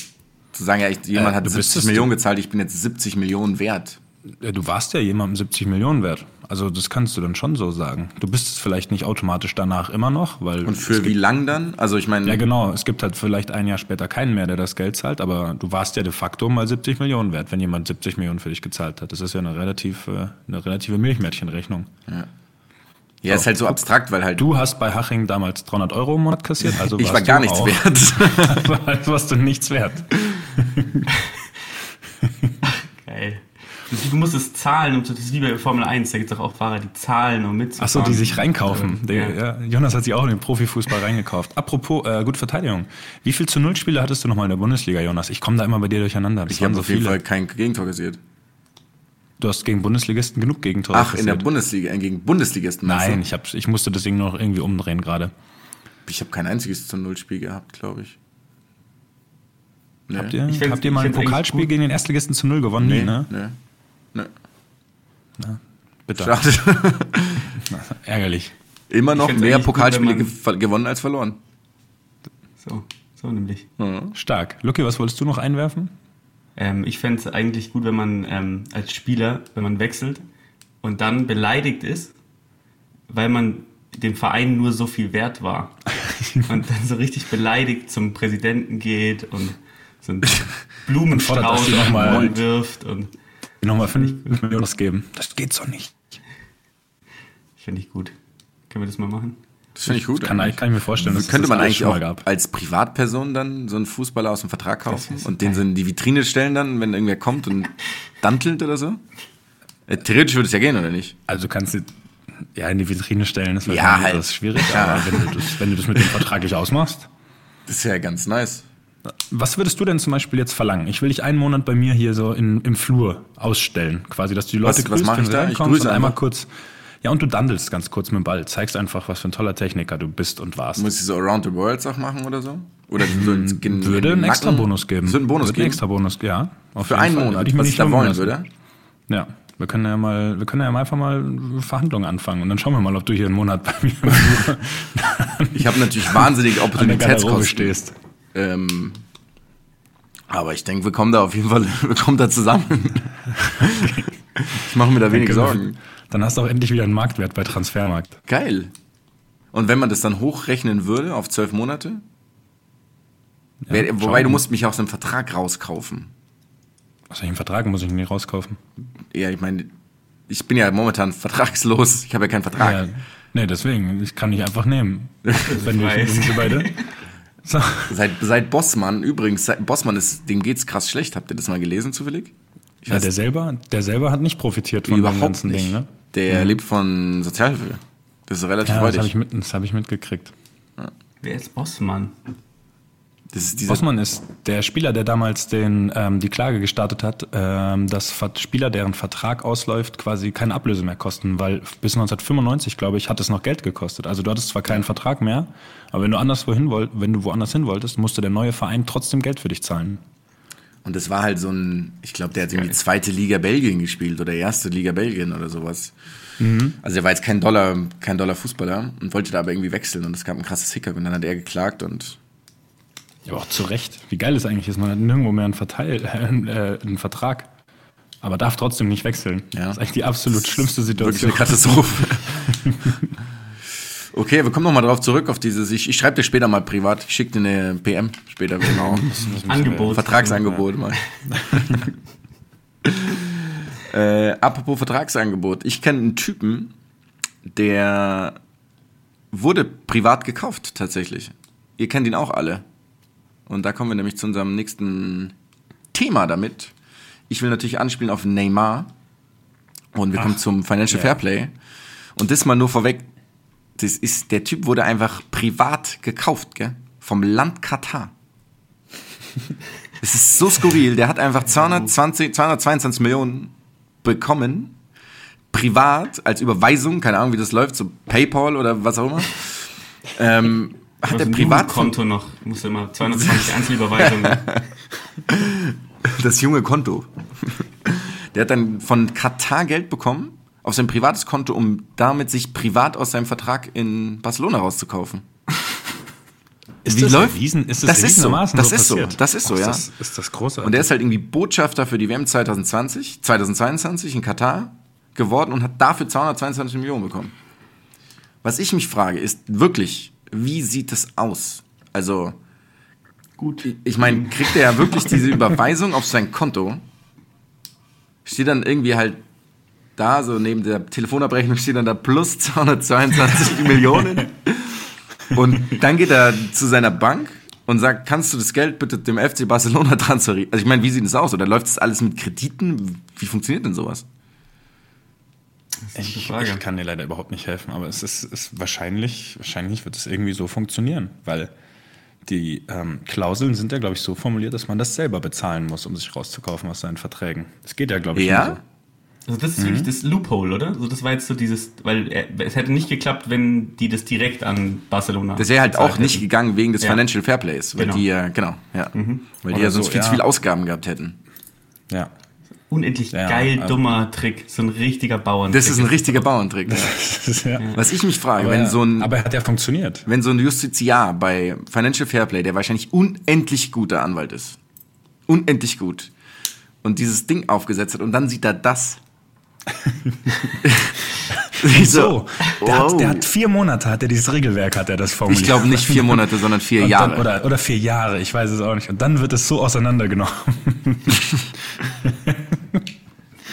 Zu sagen, ja, ich, jemand Äh, hat du bist 70 es- Millionen gezahlt, ich bin jetzt 70 Millionen wert. Ja, Du warst ja jemandem 70 Millionen wert. Also das kannst du dann schon so sagen. Du bist es vielleicht nicht automatisch danach immer noch, weil Und für wie lang dann? Also ich meine, ja genau, es gibt halt vielleicht ein Jahr später keinen mehr, der das Geld zahlt, aber du warst ja de facto mal 70 Millionen wert, wenn jemand 70 Millionen für dich gezahlt hat. Das ist ja eine relativ äh, eine relative Milchmädchenrechnung. ja, ist halt so abstrakt, weil halt Du hast bei Haching damals 300 Euro im Monat kassiert, also *laughs* ich warst war gar nichts auch, wert. also *laughs* warst du nichts wert. *laughs* Geil. Du, musst es zahlen, um zu- das ist wie bei Formel 1, da gibt es auch, auch Fahrer, die zahlen, um mitzufahren. Achso, die sich reinkaufen. Ähm, Der, ja. ja. Jonas hat sich auch in den Profifußball reingekauft. Apropos, äh, gute Verteidigung. Wie viel zu Null Spiele hattest du nochmal in der Bundesliga, Jonas? Ich komme da immer bei dir durcheinander. Das Ich habe so auf jeden viele. Fall kein Gegentor kassiert. Du hast gegen Bundesligisten genug Gegentore Ach, in der kassiert. Bundesliga, äh, gegen Bundesligisten. Nein, ich, hab, ich musste das Ding noch irgendwie umdrehen gerade. Ich habe kein einziges zu Null-Spiel gehabt, glaube ich. Nee. Habt ihr, habt ihr mal ein Pokalspiel gut. gegen den Erstligisten zu Null gewonnen? Nee, Nie, ne? nee. Nee. Bitte. Schade. *laughs* Ärgerlich. Immer noch mehr gut, Pokalspiele gew- gewonnen als verloren. So, so nämlich. Stark. Lucky, was wolltest du noch einwerfen? Ähm, ich fände es eigentlich gut, wenn man ähm, als Spieler, wenn man wechselt und dann beleidigt ist, weil man dem Verein nur so viel wert war. *laughs* und dann so richtig beleidigt zum Präsidenten geht und so einen *laughs* Blumenstrauß Boden wirft. Und Nochmal 5 Millionen ausgeben. Das geht so nicht. finde ich gut. Können wir das mal machen? Das finde ich gut. Kann, kann ich mir vorstellen, dass es Könnte das man alles eigentlich auch gab. als Privatperson dann so einen Fußballer aus dem Vertrag kaufen und den so in die Vitrine stellen dann, wenn irgendwer kommt und dantelt oder so? Äh, theoretisch würde es ja gehen, oder nicht? Also du kannst sie ja in die Vitrine stellen, ist Ja, halt. etwas schwierig, Ja. aber wenn du, das, wenn du das mit dem *laughs* vertraglich ausmachst. Das ist ja ganz nice. Was würdest du denn zum Beispiel jetzt verlangen? Ich will dich einen Monat bei mir hier so in, im Flur ausstellen, quasi, dass du die Leute Was- was grüßt, mach wenn du da? Ich reinkommst grüße und einmal einfach. kurz. Ja, und du dandelst ganz kurz mit dem Ball, zeigst einfach, was für ein toller Techniker du bist und warst. Muss ich so Around the World Sachen machen oder so? Oder so ins, in, würde in einen extra? Bonus geben. Wird einen Bonus Würde geben? einen extra Bonus, ja. Für einen Fall. Monat, Würde ich was nicht ich da wollen lassen. würde? Ja, wir können ja mal, wir können ja mal einfach mal Verhandlungen anfangen und dann schauen wir mal, ob du hier einen Monat bei mir *laughs* Ich habe natürlich *laughs* Garderobe Opportunitätskosten. stehst. Ähm, aber ich denke, wir kommen da auf jeden Fall, *laughs* wir kommen da zusammen. Ich mache mir da wenig Sorgen. Dann hast du auch endlich wieder einen Marktwert bei Transfermarkt. Geil. Und wenn man das dann hochrechnen würde auf zwölf Monate? Schauen wobei du musst mich aus dem Vertrag rauskaufen. Aus welchem Vertrag muss ich ihn nicht rauskaufen? Ja, ich meine, ich bin ja momentan vertragslos. Ich habe ja keinen Vertrag. Ja, nee, deswegen, ich kann nicht einfach nehmen. *laughs* Wenn sind wir beide. So. Seit, seit Bossmann, übrigens, seit Bossmann ist, dem geht's krass schlecht. Habt ihr das mal gelesen zufällig? Ich Ja, der selber, der selber hat nicht profitiert von dem überhaupt ganzen nicht. Ding, ne? Der lebt von Sozialhilfe. Das ist relativ Ja, das habe freudig. ich, mit, das hab ich mitgekriegt. Wer ist Bossmann? Das ist Bossmann ist der Spieler, der damals den, ähm, die Klage gestartet hat, ähm, dass Spieler, deren Vertrag ausläuft, quasi keine Ablöse mehr kosten, weil bis 1995, glaube ich, hat es noch Geld gekostet. Also du hattest zwar keinen Vertrag mehr, aber wenn du anderswo hin wollt, wenn du woanders hin wolltest, musste der neue Verein trotzdem Geld für dich zahlen. Und das war halt so ein, ich glaube, der hat irgendwie zweite Liga Belgien gespielt oder erste Liga Belgien oder sowas. Also der war jetzt kein Dollar, kein Dollar Fußballer und wollte da aber irgendwie wechseln und es gab ein krasses Hickhack und dann hat er geklagt und Ja, aber auch zu Recht. Wie geil es eigentlich ist, man hat nirgendwo mehr einen, Verteil, *laughs* äh, einen Vertrag, aber darf trotzdem nicht wechseln. Ja. Das ist eigentlich die absolut schlimmste wirklich Situation. eine Katastrophe. *laughs* okay, wir kommen nochmal drauf zurück auf dieses, ich, ich schreibe dir später mal privat, ich schicke dir eine PM später, genau. *laughs* Angebot. Vertragsangebot mal. äh, apropos Vertragsangebot. Ich kenne einen Typen, der wurde privat gekauft, tatsächlich. Ihr kennt ihn auch alle. Und da kommen wir nämlich zu unserem nächsten Thema damit. Ich will natürlich anspielen auf Neymar. Und wir Ach, kommen zum Financial ja. Fairplay. Und das mal nur vorweg. Das ist, der Typ wurde einfach privat gekauft, gell? Vom Land Katar. Es ist so skurril. Der hat einfach 220, 222 Millionen bekommen. Privat, als Überweisung. Keine Ahnung, wie das läuft. So PayPal oder was auch immer. Ähm, hat er privat von, Konto noch, muss immer 220 Einzelüberweisungen. *laughs* das junge Konto. Der hat dann von Katar Geld bekommen auf sein privates Konto, um damit sich privat aus seinem Vertrag in Barcelona rauszukaufen. Ist Wie das läuft- erwiesen? Ist Das ist so. Das ist so. passiert? Das ist so, ja. Das, ist das großartig. Und er ist halt irgendwie Botschafter für die WM 2020, 2022 in Katar geworden und hat dafür 222 Millionen bekommen. Was ich mich frage, ist wirklich, wie sieht es aus? Also, Gut. ich meine, kriegt er ja wirklich diese Überweisung auf sein Konto? Steht dann irgendwie halt da, so neben der Telefonabrechnung steht dann da plus 222 *laughs* Millionen. Und dann geht er zu seiner Bank und sagt, kannst du das Geld bitte dem FC Barcelona transferieren? Also ich meine, wie sieht das aus? Oder läuft das alles mit Krediten? Wie funktioniert denn sowas? Das ist Ich, eine Frage. ich kann dir leider überhaupt nicht helfen, aber es ist, ist wahrscheinlich, wahrscheinlich wird es irgendwie so funktionieren, weil die ähm, Klauseln sind ja, glaube ich, so formuliert, dass man das selber bezahlen muss, um sich rauszukaufen aus seinen Verträgen. Das geht ja, glaube ich, Ja? so. Also das ist Mhm. wirklich das Loophole, oder? Also das war jetzt so dieses, weil er, es hätte nicht geklappt, wenn die das direkt an Barcelona. Das wäre halt auch nicht hätten. gegangen wegen des Ja. Financial Fairplays, weil Genau. die ja, genau, ja. Weil die Oder ja sonst so, viel zu viele Ausgaben gehabt hätten. Ja. Unendlich Ja, geil, aber- dummer Trick. So ein richtiger Bauerntrick. Das ist ein richtiger Bauerntrick. *laughs* Ist ja. Was ich mich frage, Aber, wenn so ein aber er hat ja funktioniert. wenn so ein Justiziar bei Financial Fairplay, der wahrscheinlich unendlich guter Anwalt ist, unendlich gut, und dieses Ding aufgesetzt hat und dann sieht er das. *laughs* Ich So, der, wow. hat, der hat vier Monate, hat er dieses Regelwerk, hat er das formuliert. ich glaube nicht vier Monate, sondern vier Und Jahre. Dann, oder, oder vier Jahre, ich weiß es auch nicht. Und dann wird es so auseinandergenommen.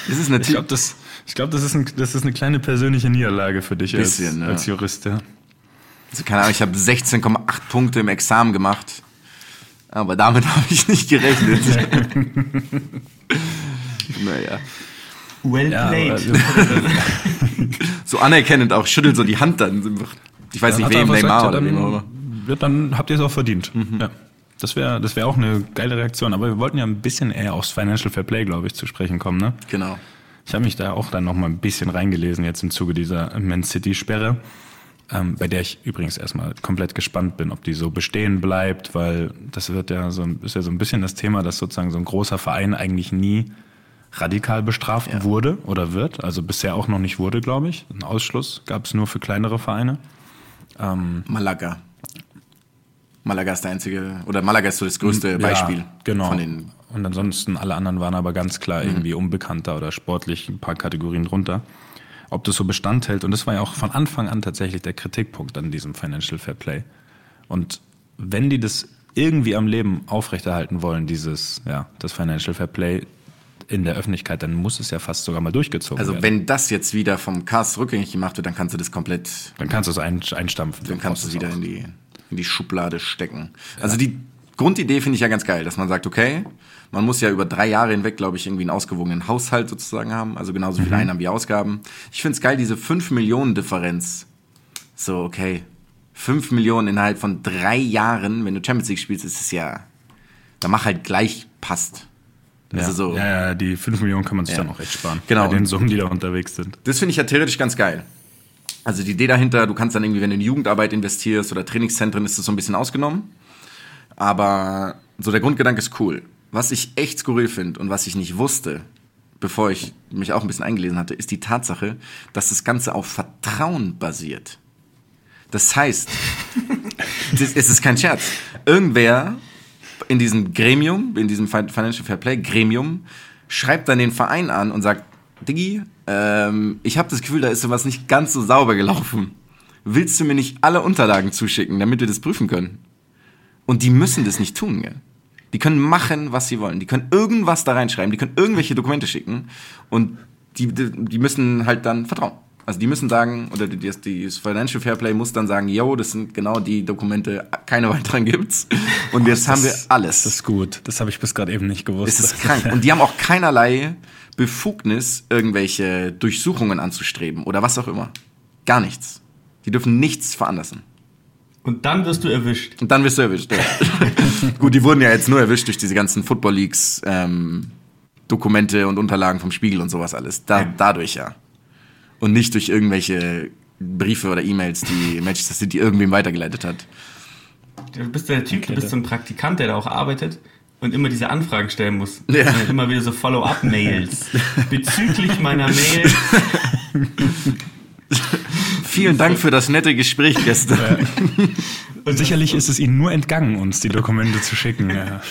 das *laughs* ist Ich natürlich. glaube, das, ich glaub, das, ist ein, das ist eine kleine persönliche Niederlage für dich Bisschen, als, ja. als Jurist. Ja. Also, keine Ahnung, ich habe 16,8 Punkte im Examen gemacht. Aber damit *laughs* habe ich nicht gerechnet. naja. Well Ja, played. *laughs* So anerkennend auch, schüttelt so die Hand dann. Ich weiß nicht, Hat er wem, Neymar gesagt, oder wem auch dann, ja, dann habt ihr es auch verdient. Ja. Das wäre das wär auch eine geile Reaktion. Aber wir wollten ja ein bisschen eher aufs Financial Fair Play, glaube ich, zu sprechen kommen. Ne? Genau. Ich habe mich da auch dann noch mal ein bisschen reingelesen jetzt im Zuge dieser Man City Sperre, ähm, bei der ich übrigens erstmal komplett gespannt bin, ob die so bestehen bleibt, weil das wird ja so ist ja so ein bisschen das Thema, dass sozusagen so ein großer Verein eigentlich nie radikal bestraft wurde oder wird, also bisher auch noch nicht wurde, glaube ich. Ein Ausschluss gab es nur für kleinere Vereine. Malaga. Malaga ist der einzige, oder Malaga ist so das größte Ja, Beispiel genau. von den. und ansonsten alle anderen waren aber ganz klar irgendwie unbekannter oder sportlich ein paar Kategorien drunter. Ob das so Bestand hält, und das war ja auch von Anfang an tatsächlich der Kritikpunkt an diesem Financial Fair Play. Und wenn die das irgendwie am Leben aufrechterhalten wollen, dieses, ja, das Financial Fair Play in der Öffentlichkeit, dann muss es ja fast sogar mal durchgezogen Also werden. wenn das jetzt wieder vom Cast rückgängig gemacht wird, dann kannst du das komplett, dann kannst du es ein, einstampfen. dann kannst du es wieder auch. in die, in die Schublade stecken. Also die Grundidee finde ich ja ganz geil, dass man sagt, okay, man muss ja über drei Jahre hinweg, glaube ich, irgendwie einen ausgewogenen Haushalt sozusagen haben, also genauso viele Einnahmen wie Ausgaben. Ich finde es geil, diese 5 Millionen Differenz. So, okay, 5 Millionen innerhalb von drei Jahren, wenn du Champions League spielst, ist es ja, dann mach halt gleich passt. Ja, Also so. ja, ja, die 5 Millionen kann man sich Ja. dann auch echt sparen. Genau. Bei den Summen, die da unterwegs sind. Das finde ich ja theoretisch ganz geil. Also die Idee dahinter, du kannst dann irgendwie, wenn du in Jugendarbeit investierst oder Trainingszentren, ist das so ein bisschen ausgenommen. Aber so der Grundgedanke ist cool. Was ich echt skurril finde und was ich nicht wusste, bevor ich mich auch ein bisschen eingelesen hatte, ist die Tatsache, dass das Ganze auf Vertrauen basiert. Das heißt, *laughs* das, es ist kein Scherz. Irgendwer in diesem Gremium, in diesem Fin- Financial Fair Play Gremium, schreibt dann den Verein an und sagt, Diggi, ähm, ich habe das Gefühl, da ist sowas nicht ganz so sauber gelaufen. Willst du mir nicht alle Unterlagen zuschicken, damit wir das prüfen können? Und die müssen das nicht tun, gell? Die können machen, was sie wollen. Die können irgendwas da reinschreiben, die können irgendwelche Dokumente schicken und die, die, die müssen halt dann vertrauen. Also die müssen sagen, oder die, die, das Financial Fairplay muss dann sagen, yo, das sind genau die Dokumente, keine weiteren gibt's. Und jetzt haben wir alles. Das ist gut. Das habe ich bis gerade eben nicht gewusst. Es ist krank. Und die haben auch keinerlei Befugnis, irgendwelche Durchsuchungen anzustreben oder was auch immer. Gar nichts. Die dürfen nichts veranlassen. Und dann wirst du erwischt. Und dann wirst du erwischt. Ja. *laughs* Gut, die wurden ja jetzt nur erwischt durch diese ganzen Football Leagues ähm, Dokumente und Unterlagen vom Spiegel und sowas alles. Da, Ja. Dadurch ja. Und nicht durch irgendwelche Briefe oder E-Mails, die *laughs* Manchester City irgendwem weitergeleitet hat. Du bist der Typ, du bist so ein Praktikant, der da auch arbeitet und immer diese Anfragen stellen muss. Ja. Und immer wieder so Follow-up-Mails. *laughs* Bezüglich meiner Mail. *laughs* Vielen Dank für das nette Gespräch gestern. Und sicherlich ist es ihnen nur entgangen, uns die Dokumente zu schicken. Ja.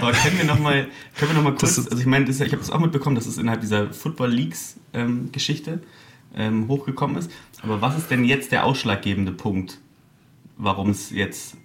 Aber können wir nochmal, können wir noch mal kurz, also ich meine, ich habe das auch mitbekommen, dass es innerhalb dieser Football Leagues ähm, ähm, hochgekommen ist. Aber was ist denn jetzt der ausschlaggebende Punkt, warum es jetzt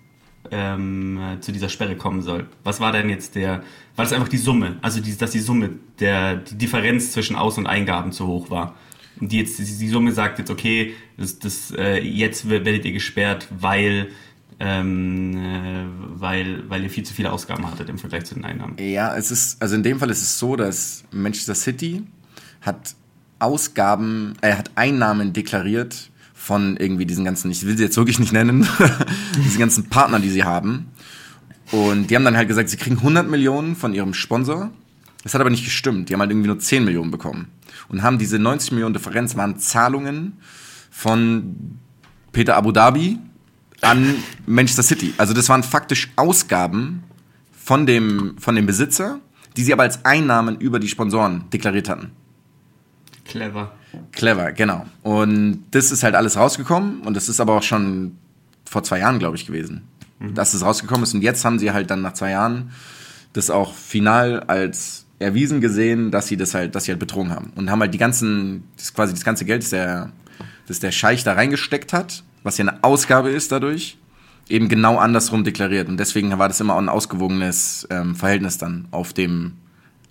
ähm, äh, zu dieser Sperre kommen soll? Was war denn jetzt der, war das einfach die Summe, also die, dass die Summe, der, die Differenz zwischen Aus- und Eingaben zu hoch war? Und die jetzt, die, die Summe sagt jetzt, okay, das, das, äh, jetzt werdet ihr gesperrt, weil ähm, äh, weil, weil ihr viel zu viele Ausgaben hattet im Vergleich zu den Einnahmen. Ja, es ist, also in dem Fall ist es so, dass Manchester City hat Ausgaben, er hat Einnahmen deklariert von irgendwie diesen ganzen, ich will sie jetzt wirklich nicht nennen, *laughs* diesen ganzen Partnern, die sie haben. Und die haben dann halt gesagt, sie kriegen 100 Millionen von ihrem Sponsor. Das hat aber nicht gestimmt. Die haben halt irgendwie nur 10 Millionen bekommen. Und haben diese 90 Millionen Differenz waren Zahlungen von Peter Abu Dhabi an Manchester City. Also das waren faktisch Ausgaben von dem, von dem Besitzer, die sie aber als Einnahmen über die Sponsoren deklariert hatten. Clever. Clever, genau. Und das ist halt alles rausgekommen und das ist aber auch schon vor zwei Jahren, glaube ich, gewesen, dass es rausgekommen ist. Und jetzt haben sie halt dann nach zwei Jahren das auch final als erwiesen gesehen, dass sie das halt, dass sie halt betrogen haben. Und haben halt die ganzen, das quasi das ganze Geld, das der, das der Scheich da reingesteckt hat, was ja eine Ausgabe ist dadurch, eben genau andersrum deklariert. Und deswegen war das immer auch ein ausgewogenes ähm, Verhältnis dann auf dem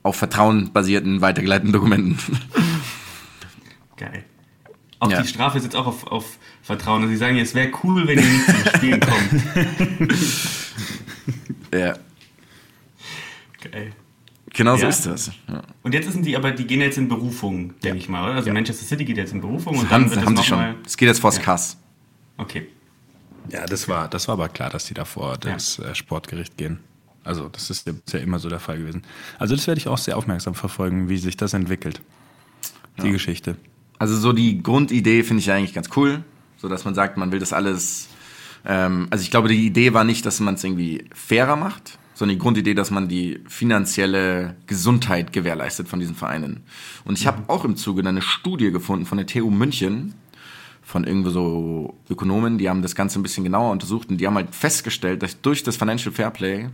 auf Vertrauen basierten, weitergeleiteten Dokumenten. *laughs* Geil. Auch Ja. die Strafe ist jetzt auch auf, auf Vertrauen. Also sie sagen, es wäre cool, wenn ihr nicht zum Spielen kommt. *laughs* ja. Geil. Genau so Ja? ist das. Ja. Und jetzt sind die aber, die gehen jetzt in Berufung, denke ich mal, oder? Also Manchester City geht jetzt in Berufung und Haben, dann wird haben schon. nochmal... Es geht jetzt vors Ja. Kass. Okay. Ja, das war, das war aber klar, dass die davor das äh, Sportgericht gehen. Also das ist ja, ist ja immer so der Fall gewesen. Also das werde ich auch sehr aufmerksam verfolgen, wie sich das entwickelt. Die Geschichte. Also so die Grundidee finde ich ja eigentlich ganz cool, so dass man sagt, man will das alles. Ähm, also ich glaube, die Idee war nicht, dass man es irgendwie fairer macht, sondern die Grundidee, dass man die finanzielle Gesundheit gewährleistet von diesen Vereinen. Und ich habe auch im Zuge eine Studie gefunden von der TU München von irgendwo so Ökonomen, die haben das Ganze ein bisschen genauer untersucht und die haben halt festgestellt, dass durch das Financial Fairplay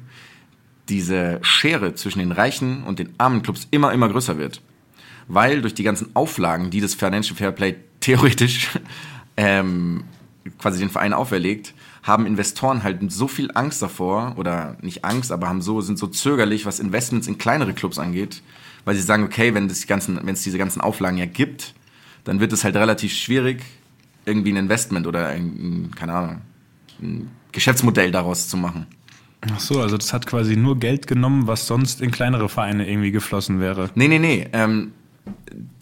diese Schere zwischen den reichen und den armen Clubs immer, immer größer wird. Weil durch die ganzen Auflagen, die das Financial Fairplay *laughs* theoretisch ähm, quasi den Verein auferlegt, haben Investoren halt so viel Angst davor, oder nicht Angst, aber haben so, sind so zögerlich, was Investments in kleinere Clubs angeht, weil sie sagen, okay, wenn es diese ganzen Auflagen ja gibt, dann wird es halt relativ schwierig, irgendwie ein Investment oder ein, ein, keine Ahnung, ein Geschäftsmodell daraus zu machen. Ach so, also das hat quasi nur Geld genommen, was sonst in kleinere Vereine irgendwie geflossen wäre. Nee, nee, nee. Ähm,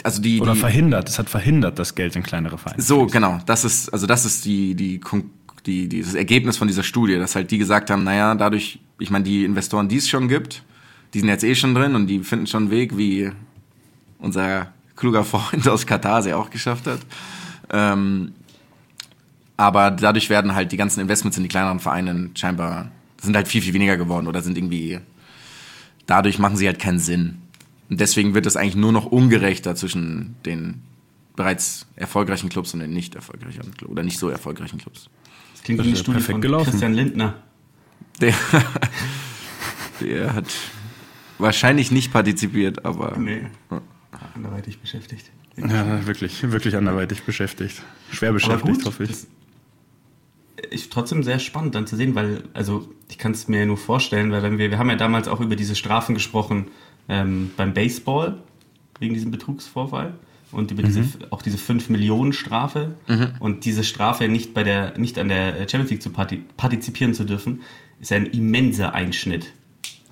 also die, Oder die verhindert. Es hat verhindert, dass Geld in kleinere Vereine So, fließt. genau. Das ist, also das ist die, die, die, dieses Ergebnis von dieser Studie, dass halt die gesagt haben, naja, dadurch, ich meine, die Investoren, die es schon gibt, die sind jetzt eh schon drin und die finden schon einen Weg, wie unser kluger Freund aus Katar ja auch geschafft hat. Ähm, aber dadurch werden halt die ganzen Investments in die kleineren Vereine scheinbar, sind halt viel, viel weniger geworden oder sind irgendwie, dadurch machen sie halt keinen Sinn. Und deswegen wird es eigentlich nur noch ungerechter zwischen den bereits erfolgreichen Clubs und den nicht erfolgreichen Clubs oder nicht so erfolgreichen Clubs. Das klingt Das wie eine Studie von gelaufen. Christian Lindner. Der, *laughs* der hat wahrscheinlich nicht partizipiert, aber Nee. Anderweitig beschäftigt. Ja, wirklich, wirklich anderweitig beschäftigt. Schwer beschäftigt, gut, hoffe ich. ist trotzdem sehr spannend dann zu sehen, weil, also ich kann es mir nur vorstellen, weil wenn wir, wir haben ja damals auch über diese Strafen gesprochen ähm, beim Baseball, wegen diesem Betrugsvorfall. und über diese, auch diese 5 Millionen Strafe und diese Strafe nicht bei der, nicht an der Champions League zu parti partizipieren zu dürfen, ist ein immenser Einschnitt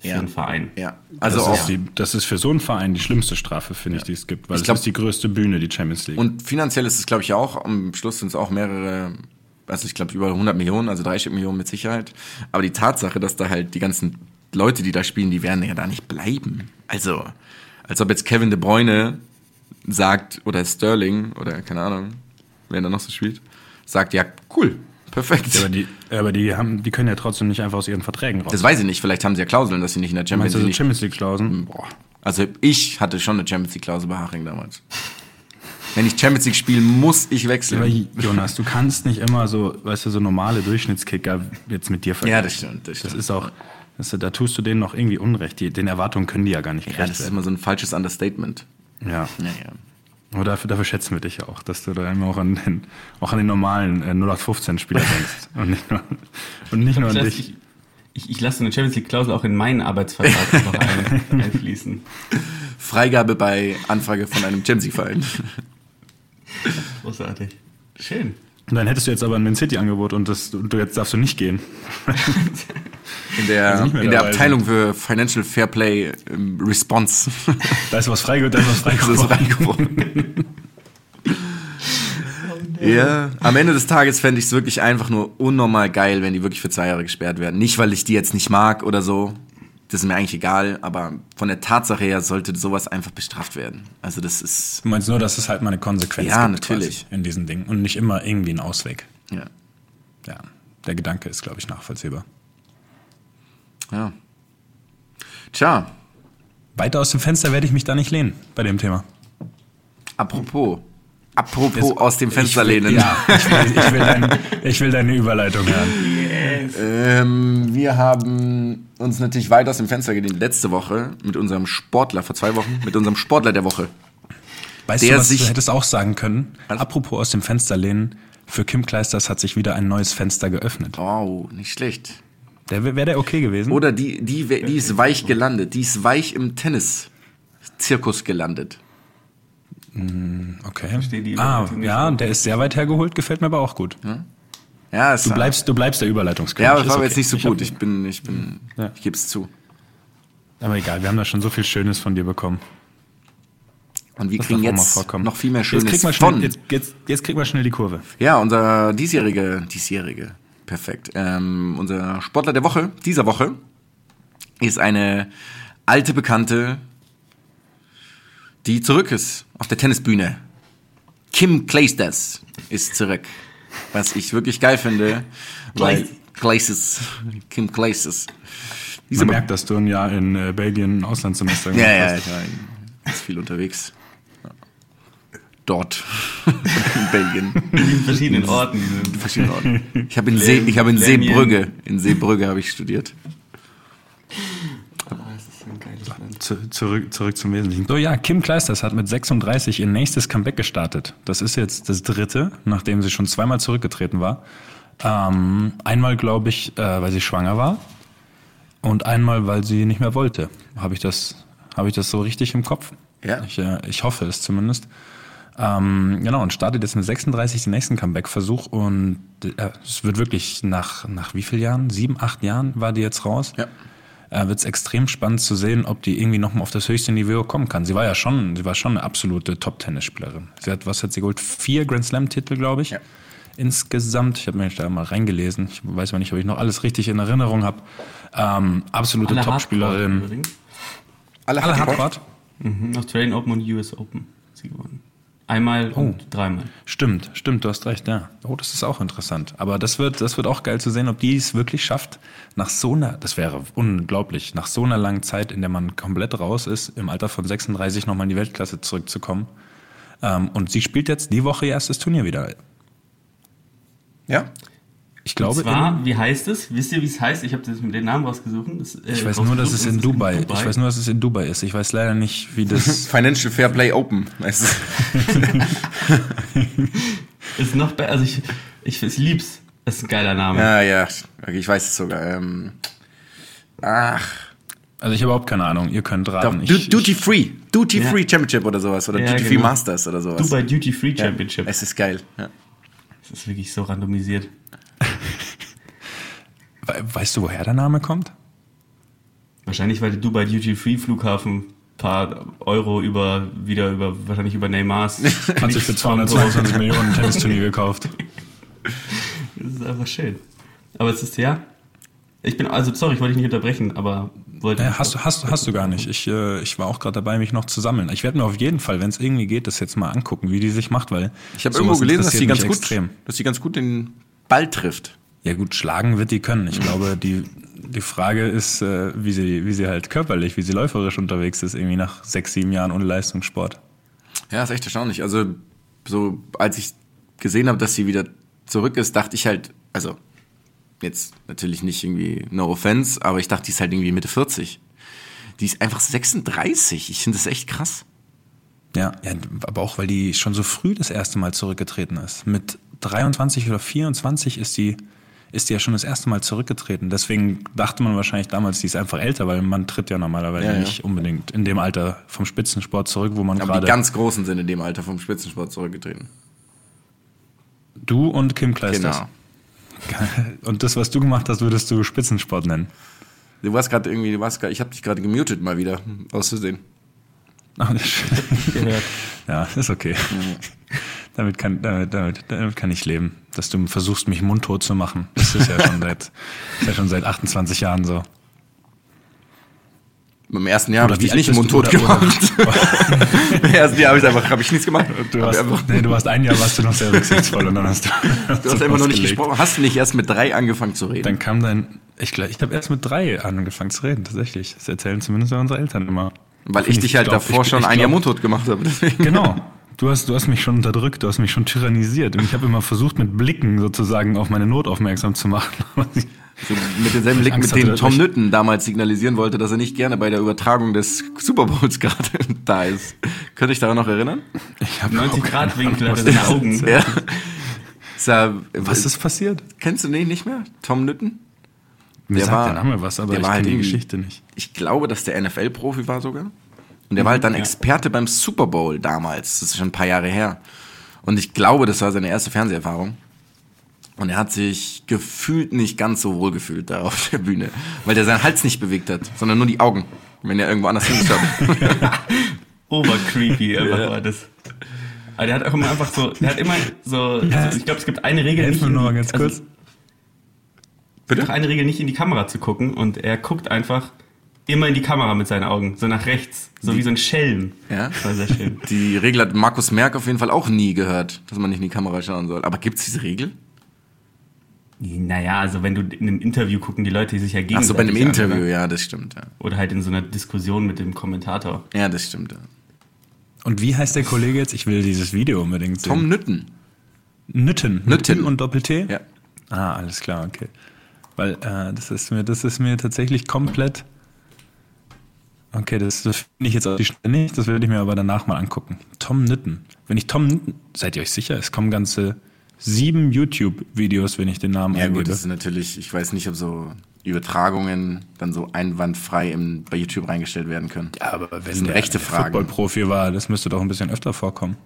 für Ja. den Verein. Ja, also das, auch. ist die, das ist für so einen Verein die schlimmste Strafe, finde ich, die es gibt, weil Ich es glaub- ist die größte Bühne, die Champions League. Und finanziell ist es, glaube ich, auch. Am Schluss sind es auch mehrere, also ich glaube über 100 Millionen, also 30 Millionen mit Sicherheit. Aber die Tatsache, dass da halt die ganzen Leute, die da spielen, die werden ja da nicht bleiben. Also, als ob jetzt Kevin De Bruyne sagt, oder Sterling, oder keine Ahnung, wer da noch so spielt, sagt, ja, cool, perfekt. aber die, aber die haben, die können ja trotzdem nicht einfach aus ihren Verträgen raus. das weiß ich nicht, vielleicht haben sie ja Klauseln, dass sie nicht in der Champions Meinst du League... Champions League Klausen? Boah. Also ich hatte schon eine Champions League Klausel bei Haching damals. Wenn ich Champions League spiele, muss ich Aber wechseln. Jonas, du kannst nicht immer so, weißt du, so normale Durchschnittskicker jetzt mit dir vergleichen. Ja, das stimmt, das Das stimmt. ist auch, das, da tust du denen noch irgendwie Unrecht. Die, den Erwartungen können die ja gar nicht Ja, gerecht das ist immer so ein falsches Understatement. Ja. Naja. Aber dafür, dafür schätzen wir dich ja auch, dass du da immer auch an den, auch an den normalen äh, 0815-Spieler *laughs* denkst. Und nicht nur, und nicht nur an dich. ich, ich, ich lasse eine Champions League Klausel auch in meinen Arbeitsvertrag noch ein, *laughs* einfließen. Freigabe bei Anfrage von einem Champions League Verein. Großartig. Schön. Und dann hättest du jetzt aber ein Man City-Angebot und, das, und du jetzt darfst du nicht gehen. *laughs* In der, Also in der Abteilung für Financial Fair Play ähm, Response. *laughs* Da ist was frei, da ist was frei *laughs* Das ist reingeworden. Ja, am Ende des Tages fände ich es wirklich einfach nur unnormal geil, wenn die wirklich für zwei Jahre gesperrt werden. Nicht, weil ich die jetzt nicht mag oder so. Das ist mir eigentlich egal, aber von der Tatsache her sollte sowas einfach bestraft werden. Also das ist, Du meinst nur, dass es halt mal eine Konsequenz Ja, gibt natürlich. in diesen Dingen und nicht immer irgendwie ein Ausweg. ja, Ja, der Gedanke ist, glaube ich, nachvollziehbar. ja. Tja, Weiter aus dem Fenster werde ich mich da nicht lehnen bei dem Thema. apropos, apropos Jetzt- aus dem Fenster ich will, lehnen. Ja, ich will, ich, will dein, ich will deine Überleitung hören. Ähm, wir haben uns natürlich weit aus dem Fenster gelehnt letzte Woche mit unserem Sportler, vor zwei Wochen, mit unserem Sportler der Woche. Weißt Der du, was sich- du hättest auch sagen können? Was? Apropos aus dem Fenster lehnen, für Kim Kleisters hat sich wieder ein neues Fenster geöffnet. Oh, nicht schlecht. Der wäre der okay gewesen? Oder die, die, die ist weich gelandet. Die ist weich im Tennis-Zirkus gelandet. Okay. Verstehe die ah, ja, der ist sehr weit hergeholt, gefällt mir aber auch gut. Ja, es Du bleibst, du bleibst der Überleitungskönig. Ja, aber es ist war okay. jetzt nicht so Ich gut. Ich bin, ich bin, Ja. ich gebe es zu. Aber egal, wir haben da schon so viel Schönes von dir bekommen. Und wir Das kriegen jetzt noch viel mehr Jetzt Schönes krieg mal schnell, von. jetzt, jetzt, jetzt krieg mal schnell die Kurve. Ja, unser diesjährige, diesjährige, perfekt. Ähm, unser Sportler der Woche, dieser Woche, ist eine alte Bekannte, die zurück ist auf der Tennisbühne. Kim Clijsters ist zurück. Was ich wirklich geil finde. Weil Clijsters. Kim Clijsters. Diese Man merkt, dass du ein Jahr in äh, Belgien ein Auslandssemester ja, ja, gemacht ich war ist viel unterwegs. Ja. Dort. *laughs* in Belgien. In verschiedenen Orten. verschiedenen Orten. Ich habe in, See, ich habe in. Seebrügge, in Seebrügge habe ich studiert. Ah, das ist ein geiles Land. hast. Zu, zurück, zurück zum Wesentlichen. So, ja, Kim Kleisters hat mit 36 ihr nächstes Comeback gestartet. Das ist jetzt das dritte, nachdem sie schon zweimal zurückgetreten war. Ähm, einmal, glaube ich, äh, weil sie schwanger war. Und einmal, weil sie nicht mehr wollte. Habe ich das, habe ich das so richtig im Kopf? Ja. Ich, äh, ich hoffe es zumindest. Ähm, genau, und startet jetzt mit 36 den nächsten Comeback-Versuch und äh, es wird wirklich nach, nach wie vielen Jahren? Sieben, acht Jahren war die jetzt raus. Ja. Äh, wird es extrem spannend zu sehen, ob die irgendwie nochmal auf das höchste Niveau kommen kann. Sie war ja schon, sie war schon eine absolute Top-Tennisspielerin. Sie hat, was hat sie geholt? Vier Grand Slam-Titel, glaube ich. Ja. Insgesamt, ich habe mir da mal reingelesen. Ich weiß mal nicht, ob ich noch alles richtig in Erinnerung habe. Ähm, absolute Alle Top-Spielerin. Alle, Alle Hardcore? Hardcourt? Mhm. Australian Open und US Open hat sie gewonnen. Einmal und dreimal. Stimmt, stimmt, du hast recht, ja. Oh, das ist auch interessant. Aber das wird, das wird auch geil zu sehen, ob die es wirklich schafft, nach so einer, das wäre unglaublich, nach so einer langen Zeit, in der man komplett raus ist, im Alter von 36 nochmal in die Weltklasse zurückzukommen. Ähm, und sie spielt jetzt die Woche ihr erstes Turnier wieder. Ja. Ich Und glaube, zwar, in, wie heißt es? Wisst ihr, wie es heißt? Ich habe das mit den Namen rausgesucht. Das, äh, ich weiß nur, dass es in Dubai, Dubai. ich weiß nur, dass es in Dubai ist. Ich weiß leider nicht, wie das, *laughs* Financial Fair Play Open. Weißt du? *laughs* Ist noch besser. Also ich, ich, ich lieb's. Das ist ein geiler Name. ja, ja. Okay, ich weiß es sogar. Ähm, ach. Also ich habe überhaupt keine Ahnung. Ihr könnt Doch, raten. Du- Ich, Duty Free. Duty Ja. Free Championship oder sowas. Oder Ja, Duty Free genau. Masters oder sowas. Dubai Duty Free Ja, Championship. Es ist geil. Ja. Das ist wirklich so randomisiert. We- weißt du, woher der Name kommt? Wahrscheinlich, weil der Dubai Duty Free Flughafen ein paar Euro über, wieder über, wahrscheinlich über Neymars. *laughs* Hat sich für 222 *laughs* Millionen ein Tennisturnier gekauft. Das ist einfach schön. Aber es ist, ja. Ich bin, also, sorry, ich wollte dich nicht unterbrechen, aber wollte. Äh, hast, du, hast, du- hast du gar nicht. Ich, äh, ich war auch gerade dabei, mich noch zu sammeln. Ich werde mir auf jeden Fall, wenn es irgendwie geht, das jetzt mal angucken, wie die sich macht, weil Ich habe irgendwo gelesen, dass sie ganz gut, extrem. dass sie ganz gut den Ball trifft. Ja gut, schlagen wird die können. Ich glaube, die, die Frage ist, äh, wie, sie, wie sie halt körperlich, wie sie läuferisch unterwegs ist, irgendwie nach sechs, sieben Jahren ohne Leistungssport. Ja, ist echt erstaunlich. Also, so als ich gesehen habe, dass sie wieder zurück ist, dachte ich halt, also jetzt natürlich nicht irgendwie no offense, aber ich dachte, die ist halt irgendwie Mitte 40. Die ist einfach 36. Ich finde das echt krass. Ja, ja, aber auch weil die schon so früh das erste Mal zurückgetreten ist. Mit 23 oder 24 ist die, ist die ja schon das erste Mal zurückgetreten. Deswegen dachte man wahrscheinlich damals, die ist einfach älter, weil man tritt ja normalerweise Ja, ja. nicht unbedingt in dem Alter vom Spitzensport zurück, wo man Aber die gerade ganz Großen sind in dem Alter vom Spitzensport zurückgetreten. du und Kim Kleisters. Genau. *laughs* Und das, was du gemacht hast, würdest du Spitzensport nennen. Du warst gerade irgendwie, du warst grad, ich habe dich gerade gemutet mal wieder, aus Versehen. Ach, das ist- gehört. *laughs* Ja, ist okay. Damit kann, damit, damit, damit kann ich leben. Dass du versuchst, mich mundtot zu machen. Das ist ja schon *laughs* seit, ist ja schon seit 28 Jahren so. Beim ersten Jahr habe ich dich nicht mundtot gemacht. *laughs* Im ersten Jahr habe ich einfach, habe ich nichts gemacht. Du Hab warst, einfach, nee, du warst ein Jahr warst du noch sehr rücksichtsvoll und dann hast du. *laughs* du hast einfach noch nicht gesprochen. Hast du nicht erst mit drei angefangen zu reden? Dann kam dein. Ich, ich habe erst mit drei angefangen zu reden, tatsächlich. Das erzählen zumindest unsere Eltern immer. Weil ich dich halt glaub, davor ich- schon ich ein Jahr mundtot gemacht habe. Deswegen. Genau. Du hast, du hast mich schon unterdrückt, du hast mich schon tyrannisiert. Und ich habe immer versucht, mit Blicken sozusagen auf meine Not aufmerksam zu machen. *laughs* So mit demselben Blick, mit dem Tom ich- Nütten damals signalisieren wollte, dass er nicht gerne bei der Übertragung des Super Bowls *laughs* gerade da ist. Könnt ihr euch daran noch erinnern? Ich hab 90 überhaupt Grad Winkel seine ist. Augen. Ja. Ja, Was ist passiert? Kennst du den nicht mehr? Tom Nütten? Mir Der sagt war- der Name was, aber ich war halt kenne die Geschichte nicht. Ich glaube, dass der NFL-Profi war sogar. Und der war halt dann Experte beim Super Bowl damals. Das ist schon ein paar Jahre her. Und ich glaube, das war seine erste Fernseherfahrung. Und er hat sich gefühlt nicht ganz so wohl gefühlt da auf der Bühne. Weil der seinen Hals nicht bewegt hat, sondern nur die Augen. Wenn er irgendwo anders hingeschaut hat. *laughs* Obercreepy *laughs* einfach war das. Aber der hat auch immer einfach so, der hat immer so, also ich glaube, es gibt eine Regel nicht mir in noch mal die- ganz also kurz. Doch eine Regel nicht in die Kamera zu gucken und er guckt einfach immer in die Kamera mit seinen Augen, so nach rechts, so wie so ein Schelm. Ja. Das war sehr schön. *laughs* Die Regel hat Markus Merck auf jeden Fall auch nie gehört, dass man nicht in die Kamera schauen soll. Aber gibt es diese Regel? Naja, also wenn du in einem Interview gucken, die Leute sich ja Ach gegenseitig so, bei einem Interview, oder? ja, das stimmt. Ja, Oder halt in so einer Diskussion mit dem Kommentator. ja das stimmt. Ja. Und wie heißt der Kollege jetzt? Ich will dieses Video unbedingt sehen. Tom Nütten. Nütten. Nütten. und Doppel-T? Ja. Ah, alles klar, okay. Weil äh, das ist mir, das ist mir tatsächlich komplett. Okay, das, das finde ich jetzt Stelle nicht, das werde ich mir aber danach mal angucken. Tom Nütten. Wenn ich Tom Nütten, seid ihr euch sicher? Es kommen ganze sieben YouTube-Videos, wenn ich den Namen Ja eingebe. gut, das ist natürlich, ich weiß nicht, ob so Übertragungen dann so einwandfrei im, bei YouTube reingestellt werden können. Ja, aber wenn sind der, rechte der. Football-Profi war, das müsste doch ein bisschen öfter vorkommen.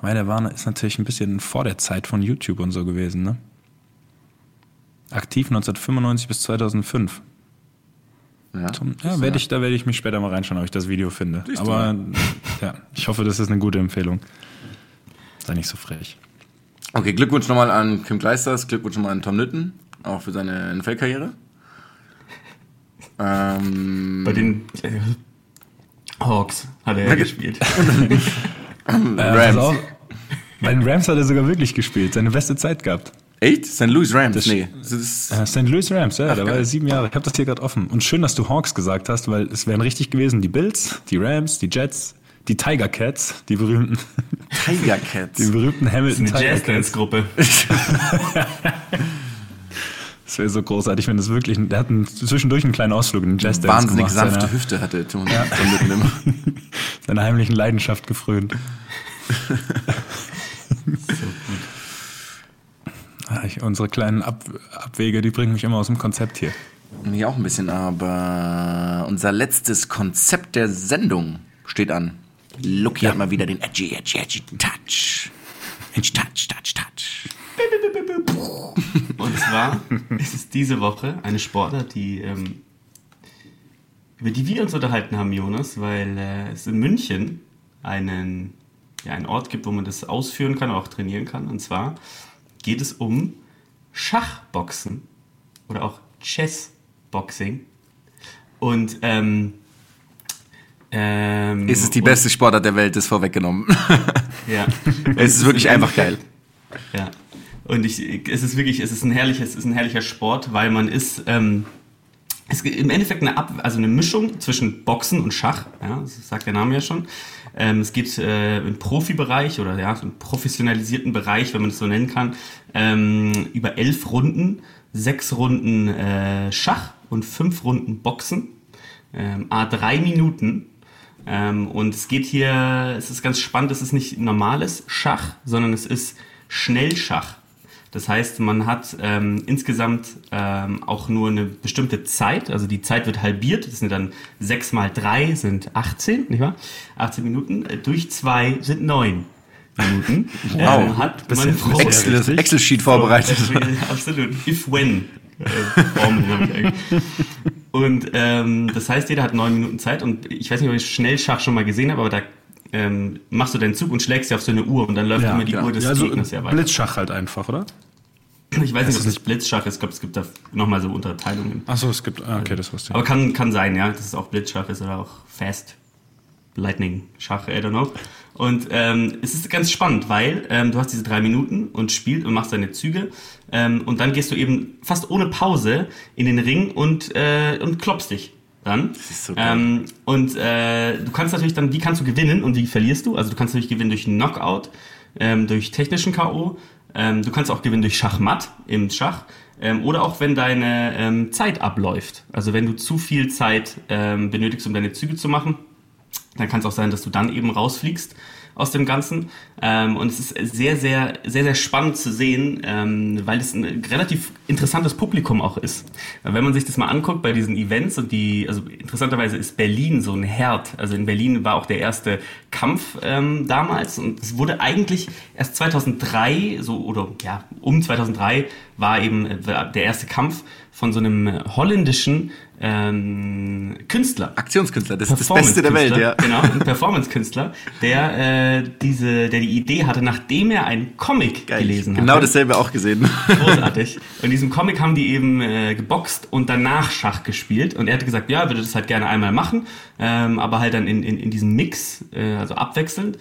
Weil der war ist natürlich ein bisschen vor der Zeit von YouTube und so gewesen, ne? Aktiv 1995 bis 2005. Ja, Tom, ja, werde ich, da werde ich mich später mal reinschauen, ob ich das Video finde. Siehst Aber *laughs* ja, ich hoffe, das ist eine gute Empfehlung. Sei nicht so frech. Okay, Glückwunsch nochmal an Kim Kleisters, Glückwunsch nochmal an Tom Nütten, auch für seine NFL-Karriere. Ähm, Bei den äh, Hawks hat er ja *laughs* gespielt. Äh, Rams. auf, bei den Rams hat er sogar wirklich gespielt, seine beste Zeit gehabt. Echt? St. Louis Rams? Das- nee. Das ist, Äh, St. Louis Rams, ja, da war er sieben Jahre. Ich habe das hier gerade offen. Und schön, dass du Hawks gesagt hast, weil es wären richtig gewesen die Bills, die Rams, die Jets, die Tiger Cats, die berühmten, Tiger *laughs* Cats. die berühmten Hamilton Eine Tiger Cats. Jazzdance-Gruppe. *laughs* Das wäre so großartig, wenn das wirklich, der hat einen, zwischendurch einen kleinen Ausflug in den Jazz Dance Wahnsinnig gemacht, sanfte seiner, Hüfte hatte Nütten *laughs* immer. seiner heimlichen Leidenschaft gefrönt. Ah, ich, unsere kleinen Ab, Abwege, die bringen mich immer aus dem Konzept hier. Mich auch ein bisschen, aber unser letztes Konzept der Sendung steht an. Lucky hat mal wieder den edgy, edgy, edgy Touch. Edgy Touch, Touch, Touch. Und zwar ist es diese Woche eine Sportart, die, ähm, über die wir uns unterhalten haben, Jonas, weil äh, es in München einen, ja, einen Ort gibt, wo man das ausführen kann, auch trainieren kann. Und zwar geht es um Schachboxen oder auch Chessboxing. Und ähm, ähm, Ist es die beste Sportart der Welt, ist vorweggenommen. *laughs* Ja. es ist wirklich einfach geil. Ja. Und ich, es ist wirklich, es ist ein herrliches, es ist ein herrlicher Sport, weil man ist, ähm, es ist im Endeffekt eine Ab, also eine Mischung zwischen Boxen und Schach. Ja, das sagt der Name ja schon. Ähm, es geht äh, im Profibereich oder ja, im professionalisierten Bereich, wenn man das so nennen kann, ähm, über elf Runden, sechs Runden äh, Schach und fünf Runden Boxen. Ähm, a drei Minuten. Ähm, und es geht hier, es ist ganz spannend, es ist nicht normales Schach, sondern es ist Schnellschach. Das heißt, man hat ähm, insgesamt ähm, auch nur eine bestimmte Zeit, also die Zeit wird halbiert, das sind dann 6 mal 3 sind 18, nicht wahr? 18 Minuten, äh, durch 2 sind 9 Minuten. *laughs* Wow. Ähm, hat man pro- Excel, Excel-Sheet vorbereitet. *laughs* Absolut. If-when. Äh. Und ähm, das heißt, jeder hat neun Minuten Zeit und ich weiß nicht, ob ich Schnellschach schon mal gesehen habe, aber da ähm, machst du deinen Zug und schlägst dir auf so eine Uhr und dann läuft immer die genau. Uhr des Ja, also Gegners ja weiter. Blitzschach halt einfach, oder? Ich weiß nicht, ob das Blitzschach ist. Ich glaube, es gibt da nochmal so Unterteilungen. Achso, es gibt. ah, Okay, das wusste ich. Aber kann, kann sein, ja, dass es auch Blitzschach ist oder auch Fast Lightning Schach, I don't know. Und ähm, es ist ganz spannend, weil ähm, du hast diese drei Minuten und spielst und machst deine Züge ähm, und dann gehst du eben fast ohne Pause in den Ring und, äh, und klopfst dich dann. ist so ähm, und äh, du kannst natürlich dann, wie kannst du gewinnen und wie verlierst du? Also du kannst natürlich gewinnen durch Knockout, ähm, durch technischen K.O., ähm, du kannst auch gewinnen durch Schachmatt im Schach ähm, oder auch wenn deine ähm, Zeit abläuft. Also wenn du zu viel Zeit ähm, benötigst, um deine Züge zu machen, dann kann es auch sein, dass du dann eben rausfliegst aus dem Ganzen. Ähm, und es ist sehr, sehr, sehr, sehr spannend zu sehen, ähm, weil es ein relativ interessantes Publikum auch ist. Wenn man sich das mal anguckt bei diesen Events und die, also interessanterweise ist Berlin so ein Herd. Also in Berlin war auch der erste Kampf ähm, damals und es wurde eigentlich erst 2003, so oder ja, um 2003 war eben äh, der erste Kampf von so einem holländischen ähm, Künstler. Aktionskünstler, das ist das Beste der Welt, ja. Genau, ein Performance-Künstler, der äh, diese, der die Idee hatte, nachdem er einen Comic Geil. gelesen Genau hatte. dasselbe auch gesehen. Großartig. Und in diesem Comic haben die eben äh, geboxt und danach Schach gespielt. Und er hatte gesagt, ja, er würde das halt gerne einmal machen, ähm, aber halt dann in, in, in diesem Mix, äh, also abwechselnd.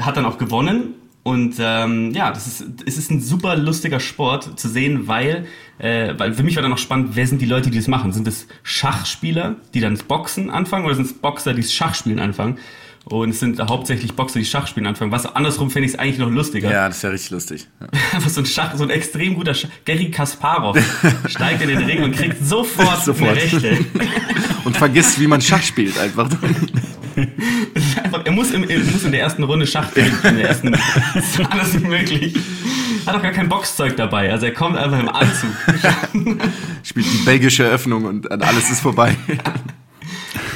Hat dann auch gewonnen. Und ähm, ja, das ist, es ist ein super lustiger Sport zu sehen, weil, äh, weil für mich war dann noch spannend, wer sind die Leute, die das machen? Sind es Schachspieler, die dann Boxen anfangen, oder sind es Boxer, die das Schachspielen anfangen? Und es sind hauptsächlich Boxer, die Schachspielen anfangen. Was andersrum fände ich es eigentlich noch lustiger. Ja, das ist ja richtig lustig. Ja. *laughs* Einfach so ein Schach, so ein extrem guter Schach. Gary Kasparov *laughs* steigt in den Ring und kriegt sofort, *laughs* Sofort. eine Rechte. Und vergisst, wie man Schach spielt einfach. Einfach, er muss, im, er muss in der ersten Runde Schach gewinnen. In der ersten, das ist alles nicht möglich. Hat auch gar kein Boxzeug dabei. Also er kommt einfach im Anzug. Spielt die belgische Eröffnung und alles ist vorbei.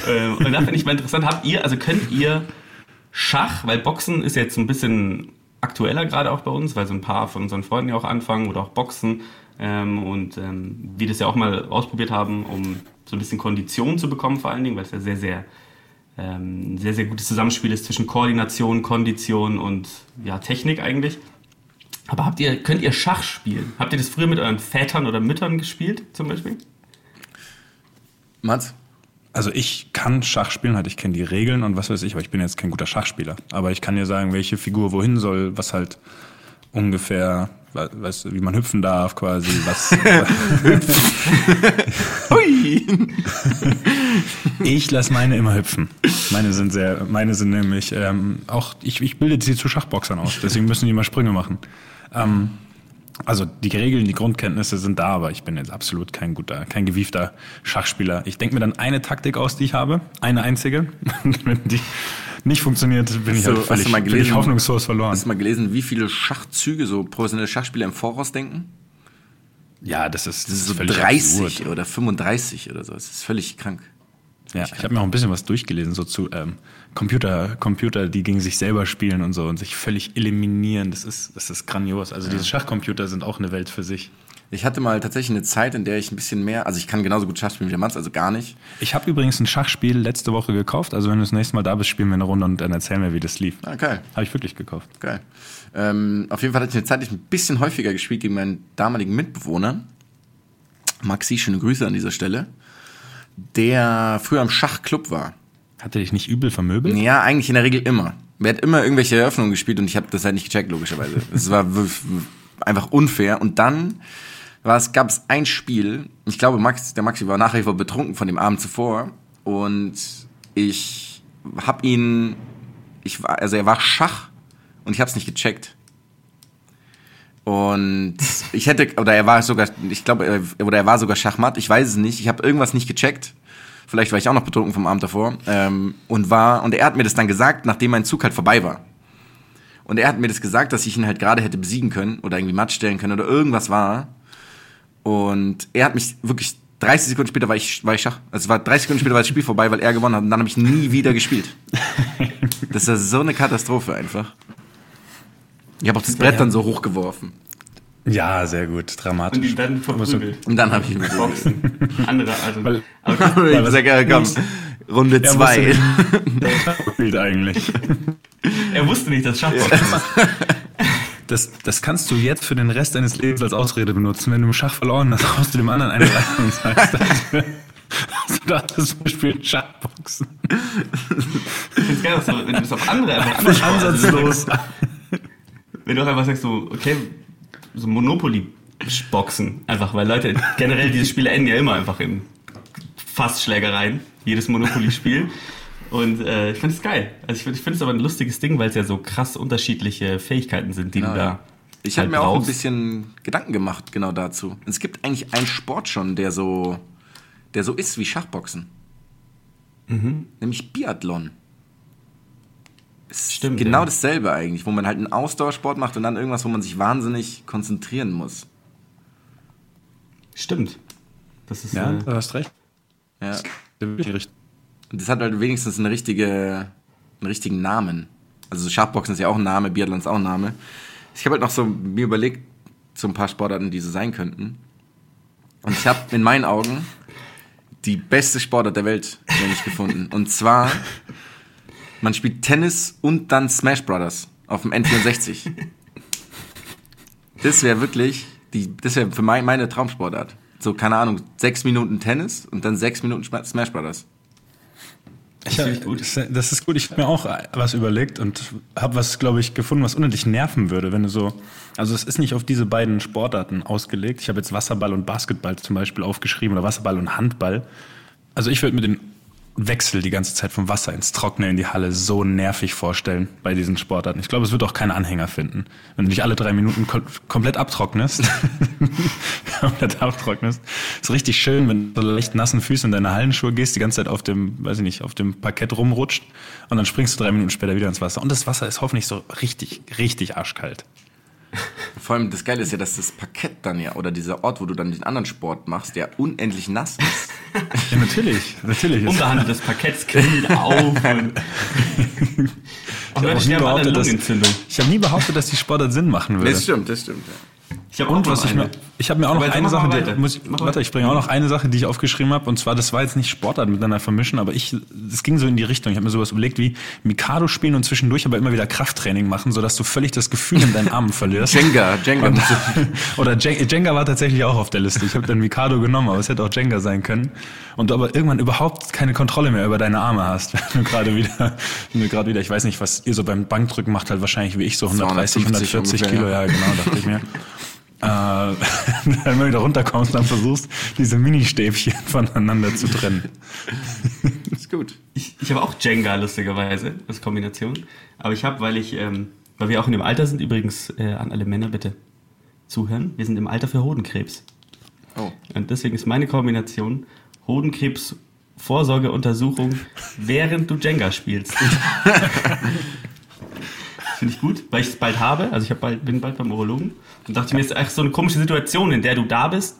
Ähm, und da finde ich mal interessant, habt ihr, also könnt ihr Schach, weil Boxen ist jetzt ein bisschen aktueller gerade auch bei uns, weil so ein paar von unseren Freunden ja auch anfangen oder auch Boxen ähm, und ähm, wir das ja auch mal ausprobiert haben, um so ein bisschen Kondition zu bekommen vor allen Dingen, weil es ja sehr, sehr ähm, sehr, sehr gutes Zusammenspiel ist zwischen Koordination, Kondition und ja, Technik eigentlich. Aber habt ihr, könnt ihr Schach spielen? Habt ihr das früher mit euren Vätern oder Müttern gespielt, zum Beispiel? Mats? Also ich kann Schach spielen, halt ich kenne die Regeln und was weiß ich, aber ich bin jetzt kein guter Schachspieler. Aber ich kann dir sagen, welche Figur wohin soll, was halt ungefähr, we- weißt du, wie man hüpfen darf quasi, was. *laughs* Hui! ich lasse meine immer hüpfen. Meine sind sehr, meine sind nämlich ähm, auch, ich, ich bilde sie zu Schachboxern aus, deswegen müssen die immer Sprünge machen. Ähm, also die Regeln, die Grundkenntnisse sind da, aber ich bin jetzt absolut kein guter, kein gewiefter Schachspieler. Ich denke mir dann eine Taktik aus, die ich habe, eine einzige. *laughs* Wenn die nicht funktioniert, bin ich Hast du- halt hast völlig, du mal bin gelesen? ich hoffnungslos verloren. Hast du mal gelesen, wie viele Schachzüge so professionelle Schachspieler im Voraus denken? Ja, das ist, Das ist so völlig 30 absurd. oder 35 oder so. Das ist völlig krank. Ja, ich habe mir auch ein bisschen was durchgelesen, so zu ähm, Computer, Computer, die gegen sich selber spielen und so und sich völlig eliminieren. Das ist, das ist grandios. Also diese Schachcomputer sind auch eine Welt für sich. Ich hatte mal tatsächlich eine Zeit, in der ich ein bisschen mehr, also ich kann genauso gut Schach spielen wie der Mats, also gar nicht. Ich habe übrigens ein Schachspiel letzte Woche gekauft. Also wenn du das nächste Mal da bist, spielen wir eine Runde und dann erzähl mir, wie das lief. Ah, geil. Habe ich wirklich gekauft. Geil. Ähm, auf jeden Fall hatte ich eine Zeit, ich ein bisschen häufiger gespielt gegen meinen damaligen Mitbewohner. Maxi, schöne Grüße an dieser Stelle. Der früher im Schachclub war. Hat er dich nicht übel vermöbelt? Ja, eigentlich in der Regel immer. Er hat immer irgendwelche Eröffnungen gespielt und ich habe das halt nicht gecheckt, logischerweise. *laughs* Es war einfach unfair. Und dann gab es ein Spiel, ich glaube, Max, der Maxi war nachher vor betrunken von dem Abend zuvor. Und ich hab ihn, ich war, also er war Schach und ich habe es nicht gecheckt. Und ich hätte, oder er war sogar, ich glaube, er- oder er war sogar Schachmatt, ich weiß es nicht. Ich habe irgendwas nicht gecheckt. Vielleicht war ich auch noch betrunken vom Abend davor. Ähm, und war, und er hat mir das dann gesagt, nachdem mein Zug halt vorbei war. Und er hat mir das gesagt, dass ich ihn halt gerade hätte besiegen können oder irgendwie matt stellen können oder irgendwas war. Und er hat mich wirklich 30 Sekunden später war ich, war ich Schach. Also es war 30 Sekunden später war das Spiel vorbei, weil er gewonnen hat. Und dann habe ich nie wieder gespielt. Das ist so eine Katastrophe einfach. Ich habe auch das Brett dann so hochgeworfen. Ja, sehr gut. Und Dramatisch. ihn dann verprügelt. Und dann habe ich ihn Boxen. *laughs* Andere Art und Weil- Aber *laughs* Ich sag, ja, komm, Runde Er zwei. wusste- *laughs* spielt eigentlich. er wusste nicht, dass Schachboxen ist. Das, das kannst du jetzt für den Rest deines Lebens als Ausrede benutzen. Wenn du im Schach verloren hast, haust du dem anderen eine rein und sagst, dass du dachtest, wir spielen Schachboxen. Ich find's geil, dass du, wenn du das auf andere einfach anders Ansatzlos. Wenn du auch einfach sagst, so, okay, so Monopoly-Boxen, einfach, weil Leute, generell diese Spiele enden ja immer einfach in Fassschlägereien, jedes Monopoly-Spiel. Und äh, ich finde es geil. Also ich finde ich es aber ein lustiges Ding, weil es ja so krass unterschiedliche Fähigkeiten sind, die du da. Ich habe halt mir auch ein brauchst. bisschen Gedanken gemacht genau dazu. Es gibt eigentlich einen Sport schon, der so, der so ist wie Schachboxen. Mhm. Nämlich Biathlon. Ist Stimmt, Genau ja. dasselbe eigentlich, wo man halt einen Ausdauersport macht und dann irgendwas, wo man sich wahnsinnig konzentrieren muss. Stimmt. Das ist Ja, äh, du hast recht. Ja. Das hat halt wenigstens eine richtige, einen richtigen Namen. Also Schachboxen ist ja auch ein Name, Biathlon ist auch ein Name. Ich habe halt noch so mir überlegt, so ein paar Sportarten, die so sein könnten. Und ich habe in meinen Augen die beste Sportart der Welt nämlich gefunden. Und zwar, man spielt Tennis und dann Smash Brothers auf dem N64. *laughs* Das wäre wirklich, die, das wäre für mein, meine Traumsportart. So, keine Ahnung, sechs Minuten Tennis und dann sechs Minuten Sma- Smash Brothers. Ich, gut. Das ist gut. Ich habe mir auch was überlegt und habe was, glaube ich, gefunden, was unendlich nerven würde, wenn du so. Also es ist nicht auf diese beiden Sportarten ausgelegt. Ich habe jetzt Wasserball und Basketball zum Beispiel aufgeschrieben oder Wasserball und Handball. Also ich würde mir den Wechsel die ganze Zeit vom Wasser ins Trockene in die Halle so nervig vorstellen bei diesen Sportarten. Ich glaube, es wird auch keinen Anhänger finden. Wenn du dich alle drei Minuten kom komplett abtrocknest, *laughs* komplett abtrocknest, ist richtig schön, wenn du leicht nassen Füßen in deine Hallenschuhe gehst, die ganze Zeit auf dem, weiß ich nicht, auf dem Parkett rumrutscht und dann springst du drei Minuten später wieder ins Wasser. Und das Wasser ist hoffentlich so richtig, richtig arschkalt. Vor allem das Geile ist ja, dass das Parkett dann ja, oder dieser Ort, wo du dann den anderen Sport machst, der unendlich nass ist. *laughs* Ja, natürlich, natürlich. Unbehandeltes Parkett quillt auf und, *laughs* und auch Leute nie behauptet, dass- ich habe nie behauptet, dass die Sportart Sinn machen würde. Das stimmt, das stimmt. Ja. Ich habe Und was ich eine. mir, ich habe mir auch noch eine Sache, die, muss ich, warte, ich bringe auch noch eine Sache, die ich aufgeschrieben habe. Und zwar, das war jetzt nicht Sportart miteinander vermischen, aber ich, das ging so in die Richtung. Ich habe mir sowas überlegt wie Mikado spielen und zwischendurch aber immer wieder Krafttraining machen, sodass du völlig das Gefühl in deinen Armen verlierst. Jenga, Jenga. du- *laughs* Oder Jen- Jenga war tatsächlich auch auf der Liste. Ich habe dann Mikado genommen, aber es hätte auch Jenga sein können. Und du aber irgendwann überhaupt keine Kontrolle mehr über deine Arme hast. *laughs* Wenn du gerade wieder, wenn du gerade wieder, ich weiß nicht, was ihr so beim Bankdrücken macht, halt wahrscheinlich wie ich so 130, 250 140 ungefähr, Kilo, ja genau, dachte ich mir. *laughs* Äh, *laughs* wenn du wieder runterkommst, dann versuchst, diese Mini-Stäbchen *laughs* voneinander zu trennen. *laughs* ist gut. Ich, ich habe auch Jenga, lustigerweise, als Kombination. Aber ich habe, weil ich, ähm, weil wir auch in dem Alter sind, übrigens äh, an alle Männer bitte zuhören, wir sind im Alter für Hodenkrebs. Oh. Und deswegen ist meine Kombination Hodenkrebs Vorsorgeuntersuchung, während du Jenga spielst. Finde ich gut, weil ich es bald habe. Also ich bald, bin bald beim Urologen. Und dachte mir, es ist echt so eine komische Situation, in der du da bist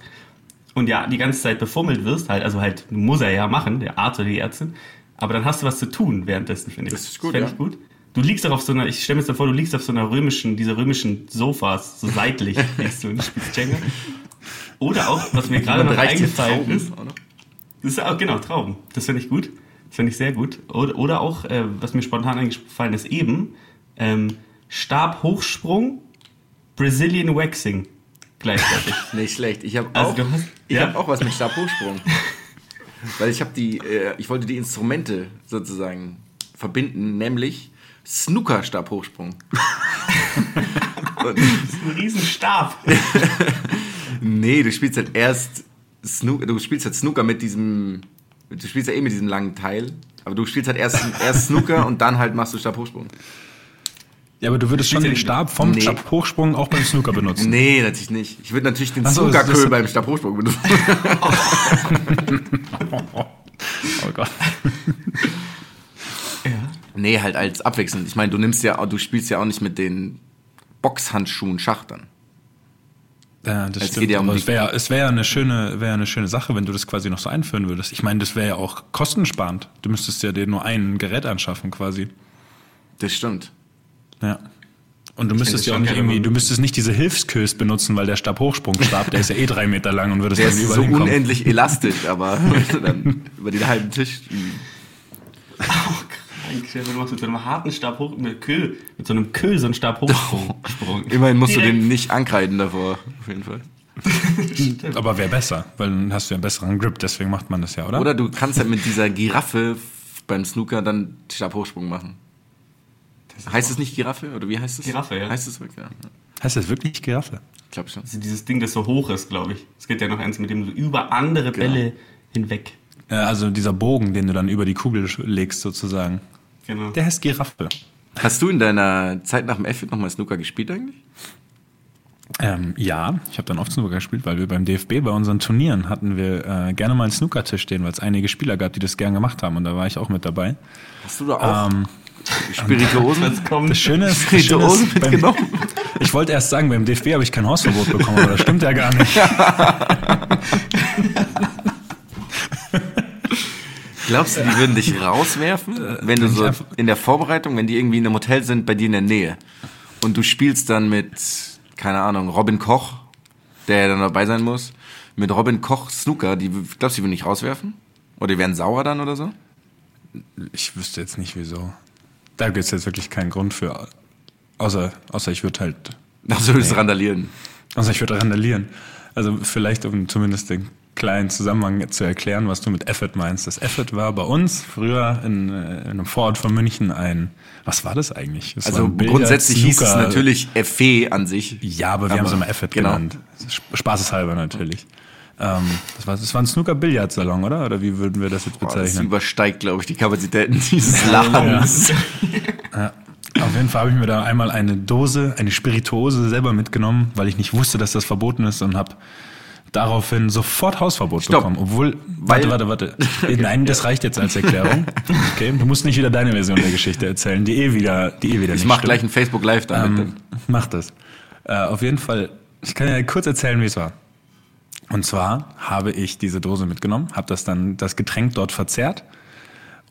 und ja die ganze Zeit befummelt wirst. Halt, also halt, muss er ja machen, der Arzt oder die Ärztin. Aber dann hast du was zu tun währenddessen, finde ich. Das ist gut, Fänd ja. ich gut. Du liegst auch auf so einer, ich stelle mir jetzt mal vor, du liegst auf so einer römischen, dieser römischen Sofas, so seitlich *laughs* liegst du und spielst Jenga. Oder auch, was mir gerade noch eingefallen ist, das ist auch, genau, Trauben. Das finde ich gut. Das finde ich sehr gut. Oder, oder auch, äh, was mir spontan eingefallen ist, eben, ähm, Stabhochsprung, Brazilian Waxing gleichzeitig. *laughs* Nicht schlecht. Ich habe Also auch, du hast- ich ja? hab auch was mit *laughs* Stabhochsprung. Weil ich habe die, äh, ich wollte die Instrumente sozusagen verbinden, nämlich Snooker-Stabhochsprung. *laughs* Und- Ein Riesenstab. nee, du spielst halt erst Snooker, du spielst halt Snooker mit diesem, du spielst ja eh mit diesem langen Teil, aber du spielst halt erst, erst Snooker und dann halt machst du Stabhochsprung. Ja, aber du würdest schon ja den Stab vom Nee. Stabhochsprung auch beim Snooker *laughs* benutzen. Nee, natürlich nicht. Ich würde natürlich den so, Snookerköhl beim Stabhochsprung benutzen. *laughs* Oh Gott. Nee, halt als abwechselnd. Ich meine, du nimmst ja, du spielst ja auch nicht mit den Boxhandschuhen Schach dann. Ja, das Es stimmt. ja um es wäre es wäre ja eine schöne wäre eine schöne Sache, wenn du das quasi noch so einführen würdest. Ich meine, das wäre ja auch kostensparend. Du müsstest ja dir nur ein Gerät anschaffen quasi. Das stimmt. Ja. Und du müsstest das ja auch nicht irgendwie, du müsstest nicht diese Hilfskös benutzen, weil der Stabhochsprungstab, der ist ja eh drei Meter lang und würdest Der dann ist überall so hinkommen. unendlich elastisch, aber *laughs* dann über den halben Tisch. Eigentlich, wenn du machst mit so einem harten Stab hoch, mit Köhl, mit so einem Köhl so einen Stab hochsprung. Sprung. *laughs* Immerhin musst du Direkt. den nicht ankreiden davor, auf jeden Fall. *laughs* Aber wäre besser, weil dann hast du ja einen besseren Grip, deswegen macht man das ja, oder? Oder du kannst halt mit dieser Giraffe beim Snooker dann Stabhochsprung machen. Heißt es nicht Giraffe? Oder wie heißt es? Giraffe, ja. Heißt es wirklich? Ja, Heißt das wirklich Giraffe? ich glaube schon. Also dieses Ding, das so hoch ist, glaube ich. Es gibt ja noch eins, mit dem du über andere Genau. Bälle hinweg. Äh, Also dieser Bogen, den du dann über die Kugel legst sozusagen. Genau. Der heißt Giraffe. Hast du in deiner Zeit nach dem F nochmal Snooker gespielt eigentlich? Ähm, ja, ich habe dann oft Snooker gespielt, weil wir beim DFB bei unseren Turnieren hatten wir äh, gerne mal einen Snookertisch stehen, weil es einige Spieler gab, die das gern gemacht haben und da war ich auch mit dabei. Hast du da auch Ähm, Spirituosen? *laughs* Kommt? das Schöne ist, das Spirituosen Schöne ist beim, ich wollte erst sagen, beim DFB habe ich kein Hausverbot bekommen, aber das stimmt ja gar nicht. *laughs* Glaubst du, die würden dich rauswerfen, wenn du wenn ich so in der Vorbereitung, wenn die irgendwie in einem Hotel sind, bei dir in der Nähe und du spielst dann mit, keine Ahnung, Robin Koch, der ja dann dabei sein muss, mit Robin Koch Snooker, die, glaubst du, die würden dich rauswerfen? Oder die wären sauer dann oder so? Ich wüsste jetzt nicht wieso. Da gibt es jetzt wirklich keinen Grund für. Außer, außer ich würde halt. Ach so, würdest du randalieren. Außer ich würde randalieren. Also vielleicht, um zumindest den kleinen Zusammenhang zu erklären, was du mit Effort meinst. Das Effort war bei uns früher in, äh, in einem Vorort von München ein. Was war das eigentlich? Das Also grundsätzlich hieß es natürlich FE an sich. Ja, aber wir Aber- haben es immer Effort genau. genannt. Sp- Spaßeshalber natürlich. Ähm, das, war, das war ein Snooker-Billardsalon, oder? Oder wie würden wir das jetzt Boah, das bezeichnen? übersteigt, glaube ich, die Kapazitäten *laughs* dieses Ladens. *laughs* Auf jeden Fall habe ich mir da einmal eine Dose, eine Spirituose selber mitgenommen, weil ich nicht wusste, dass das verboten ist und habe daraufhin sofort Hausverbot Stopp. bekommen. Obwohl, warte, warte, warte. *laughs* Nein, das reicht jetzt als Erklärung. Okay, du musst nicht wieder deine Version der Geschichte erzählen, die eh wieder, die eh wieder Ich nicht mach stimmt. gleich ein Facebook Live damit. Ähm, mach das. Äh, auf jeden Fall, ich kann ja kurz erzählen, wie es war. Und zwar habe ich diese Dose mitgenommen, habe das dann das Getränk dort verzehrt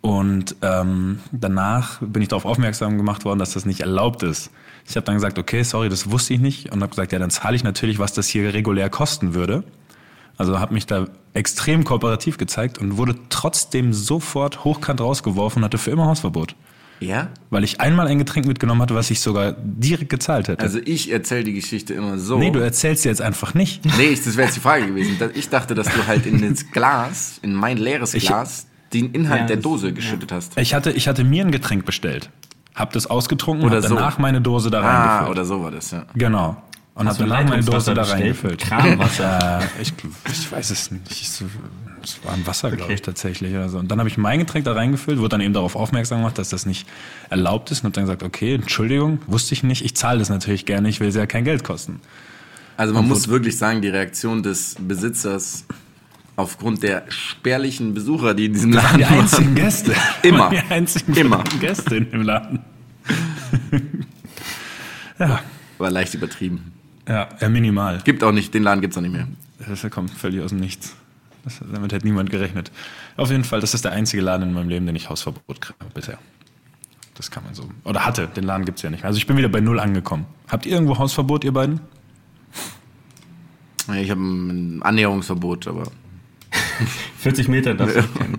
und ähm, danach bin ich darauf aufmerksam gemacht worden, dass das nicht erlaubt ist. Ich habe dann gesagt, okay, sorry, das wusste ich nicht und habe gesagt, ja, dann zahle ich natürlich, was das hier regulär kosten würde. Also habe mich da extrem kooperativ gezeigt und wurde trotzdem sofort hochkant rausgeworfen und hatte für immer Hausverbot. Ja? Weil ich einmal ein Getränk mitgenommen hatte, was ich sogar direkt gezahlt hätte. Also ich erzähle die Geschichte immer so. nee, du erzählst sie jetzt einfach nicht. *laughs* Nee, ich- das wäre jetzt die Frage gewesen. Ich dachte, dass du halt in das Glas, in mein leeres Ich- Glas, den Inhalt Ja, der das- Dose ja. geschüttet hast. Ich hatte, ich hatte mir ein Getränk bestellt, hab das ausgetrunken Oder und hab so. danach meine Dose da Ah, reingefüllt. oder so war das, ja. Genau. Und hab du danach meine Dose da reingefüllt. Kranwasser. *laughs* Äh, ich, ich weiß es nicht. Ich, es war ein Wasser, glaube Okay. ich, tatsächlich. Oder so. Und dann habe ich mein Getränk da reingefüllt, wurde dann eben darauf aufmerksam gemacht, dass das nicht erlaubt ist. Und habe dann gesagt, okay, Entschuldigung, wusste ich nicht. Ich zahle das natürlich gerne, ich will es ja kein Geld kosten. Also man muss wirklich sagen, die Reaktion des Besitzers aufgrund der spärlichen Besucher, die in diesem Laden Die waren. einzigen Gäste. *laughs* Immer. Die einzigen Immer. Gäste in dem Laden. *laughs* Ja, War leicht übertrieben. ja, minimal. Gibt auch nicht, den Laden gibt's auch nicht mehr. Das kommt völlig aus dem Nichts. Das, damit hätte niemand gerechnet. Auf jeden Fall, das ist der einzige Laden in meinem Leben, den ich Hausverbot kriege bisher. Das kann man so. Oder hatte, den Laden gibt's ja nicht mehr. Also ich bin wieder bei Null angekommen. Habt ihr irgendwo Hausverbot, ihr beiden? Ich habe ein Annäherungsverbot, aber. *laughs* 40 Meter darfst du nicht kennen.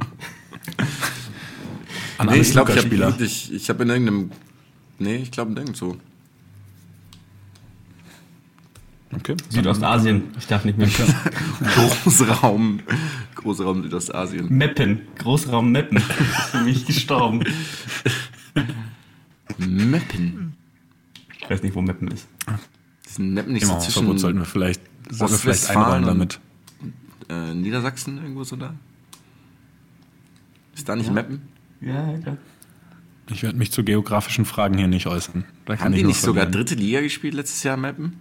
An Nee, ich glaube, ich habe wirklich, ich habe in irgendeinem. Nee, ich glaube nirgendwo. Okay. Südostasien. Ich darf nicht mehr. *laughs* Großraum. Großraum Südostasien. Meppen. Großraum Meppen. ist für mich gestorben. Meppen. Ich weiß nicht, wo Meppen ist. Das Meppen nicht so sollten zwischen wir vielleicht, sollten wir vielleicht einräumen damit. äh, Niedersachsen irgendwo so da? Ist da nicht Meppen? Ja, ja. Ich werde mich zu geografischen Fragen hier nicht äußern. Da kann Haben ich die nicht sogar dritte Liga gespielt letztes Jahr, Meppen?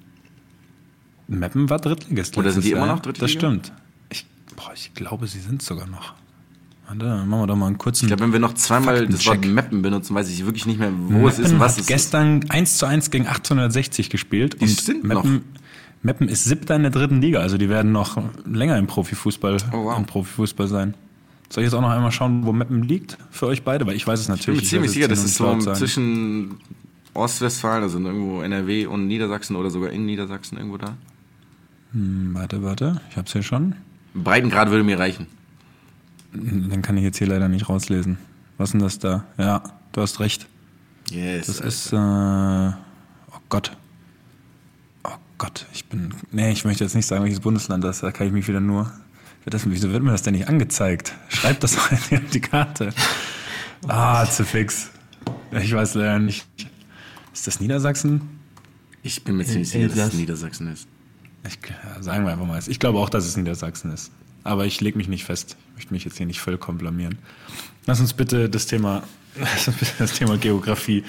Meppen war Drittligist. Oder sind die immer noch dritte Das stimmt. Ich, boah, ich glaube, sie sind sogar noch. Warte, dann machen wir doch mal einen kurzen. Ich glaube, wenn wir noch zweimal das Wort. Meppen benutzen, weiß ich wirklich nicht mehr, wo es ist und was es ist. gestern 1 zu 1 gegen 1860 gespielt. Die und sind Meppen, Meppen ist siebter in der dritten Liga, also die werden noch länger im Profifußball, Oh, wow. im Profifußball sein. Soll ich jetzt auch noch einmal schauen, wo Meppen liegt für euch beide? Weil ich weiß es Ich bin natürlich. mir ziemlich sicher, das ist so zwischen Ostwestfalen, also irgendwo NRW und Niedersachsen oder sogar in Niedersachsen irgendwo da. Hm, Warte, warte, ich hab's hier schon. Breitengrad würde mir reichen. Den kann ich jetzt hier leider nicht rauslesen. Was ist denn das da? Ja, du hast recht. Yes. Das ist, äh, oh Gott. Oh Gott, ich bin, nee, ich möchte jetzt nicht sagen, welches Bundesland das ist, da kann ich mich wieder nur, das, wieso wird mir das denn nicht angezeigt? Schreibt das *laughs* doch auf die Karte. Ah, zu fix. Ich weiß leider nicht. Ist das Niedersachsen? ich bin mir ziemlich sicher, dass es. Niedersachsen ist. Ich, sagen wir einfach mal. Ich glaube auch, dass es Niedersachsen ist. Aber ich lege mich nicht fest. Ich möchte mich jetzt hier nicht vollkommen blamieren. Lass uns bitte das Thema, *laughs* lass uns bitte das Thema Geografie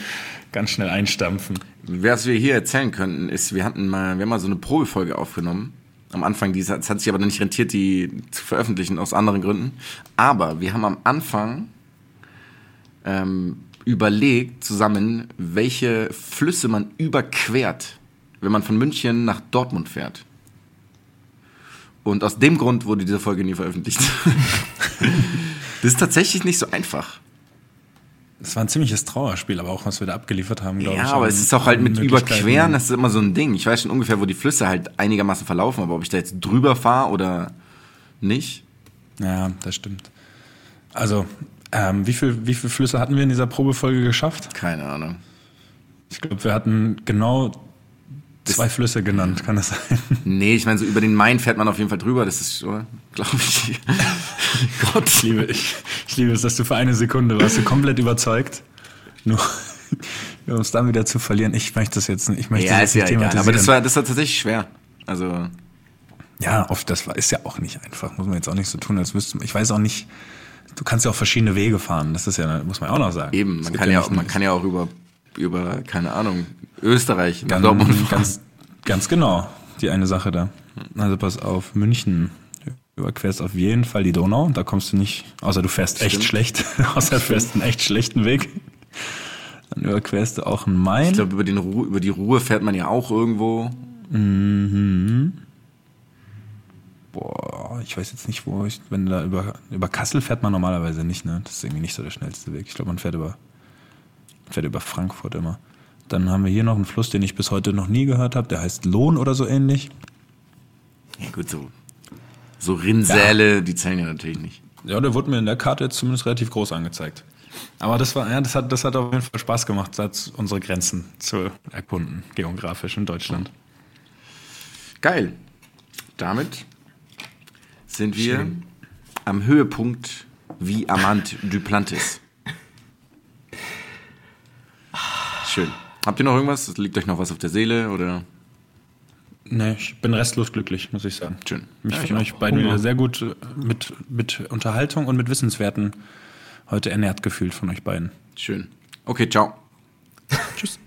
ganz schnell einstampfen. Was wir hier erzählen könnten, ist, wir hatten mal, wir haben mal so eine Probefolge aufgenommen. Am Anfang, die, es hat sich aber nicht rentiert, die zu veröffentlichen, aus anderen Gründen. Aber wir haben am Anfang ähm, überlegt zusammen, welche Flüsse man überquert, wenn man von München nach Dortmund fährt. Und aus dem Grund wurde diese Folge nie veröffentlicht. *laughs* das ist tatsächlich nicht so einfach. Das war ein ziemliches Trauerspiel, aber auch was wir da abgeliefert haben, glaube ich. Ja, aber es ist auch halt mit. Überqueren, das ist immer so ein Ding. Ich weiß schon ungefähr, wo die Flüsse halt einigermaßen verlaufen, aber ob ich da jetzt drüber fahre oder nicht. Ja, das stimmt. Also, ähm, wie viel, wie viele Flüsse hatten wir in dieser Probefolge geschafft? Keine Ahnung. Ich glaube, wir hatten genau zwei Flüsse genannt, kann das sein? Nee, ich meine, so über den Main fährt man auf jeden Fall drüber, das ist, glaube ich. *laughs* Gott. Ich liebe, ich, ich liebe es, dass du für eine Sekunde warst du komplett überzeugt. Nur, *laughs* um es dann wieder zu verlieren. Ich möchte das jetzt nicht. Ich möchte Ja, das ist ja egal. Aber das war, das war tatsächlich schwer. Also, Ja, oft, das war, ist ja auch nicht einfach. Muss man jetzt auch nicht so tun, als wüsste man. Ich weiß auch nicht, du kannst ja auch verschiedene Wege fahren. Das ist ja, muss man auch noch sagen. eben, man kann ja, auch, man kann ja auch über, über, keine Ahnung, Österreich Ganz, Dortmund ganz, ganz genau, die eine Sache da. Also pass auf, München. Überquerst auf jeden Fall die Donau, da kommst du nicht, außer du fährst echt Stimmt. schlecht, *laughs* außer du fährst einen echt schlechten Weg. Dann überquerst du auch einen Main. Ich glaube, über, den Ru über die Ruhe fährt man ja auch irgendwo. Boah, ich weiß jetzt nicht, wo ich, wenn da über, über Kassel fährt man normalerweise nicht, ne? Das ist irgendwie nicht so der schnellste Weg. Ich glaube, man fährt über, fährt über Frankfurt immer. Dann haben wir hier noch einen Fluss, den ich bis heute noch nie gehört habe, der heißt Lohn oder so ähnlich. Ja, gut, so. So Rinnsale, die zählen ja natürlich nicht. Ja, der wurde mir in der Karte jetzt zumindest relativ groß angezeigt. Aber das war, ja, das hat, das hat auf jeden Fall Spaß gemacht, unsere Grenzen zu erkunden, geografisch in Deutschland. Geil. Damit sind wir am Höhepunkt wie Amant Duplantis. Schön. Habt ihr noch irgendwas? Liegt euch noch was auf der Seele oder? Nee, ich bin restlos glücklich, muss ich sagen. Schön. Mich ja, von euch beiden wieder sehr gut äh, mit, mit Unterhaltung und mit Wissenswerten heute ernährt gefühlt von euch beiden. Schön. Okay, ciao. *laughs* Tschüss.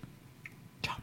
Ciao.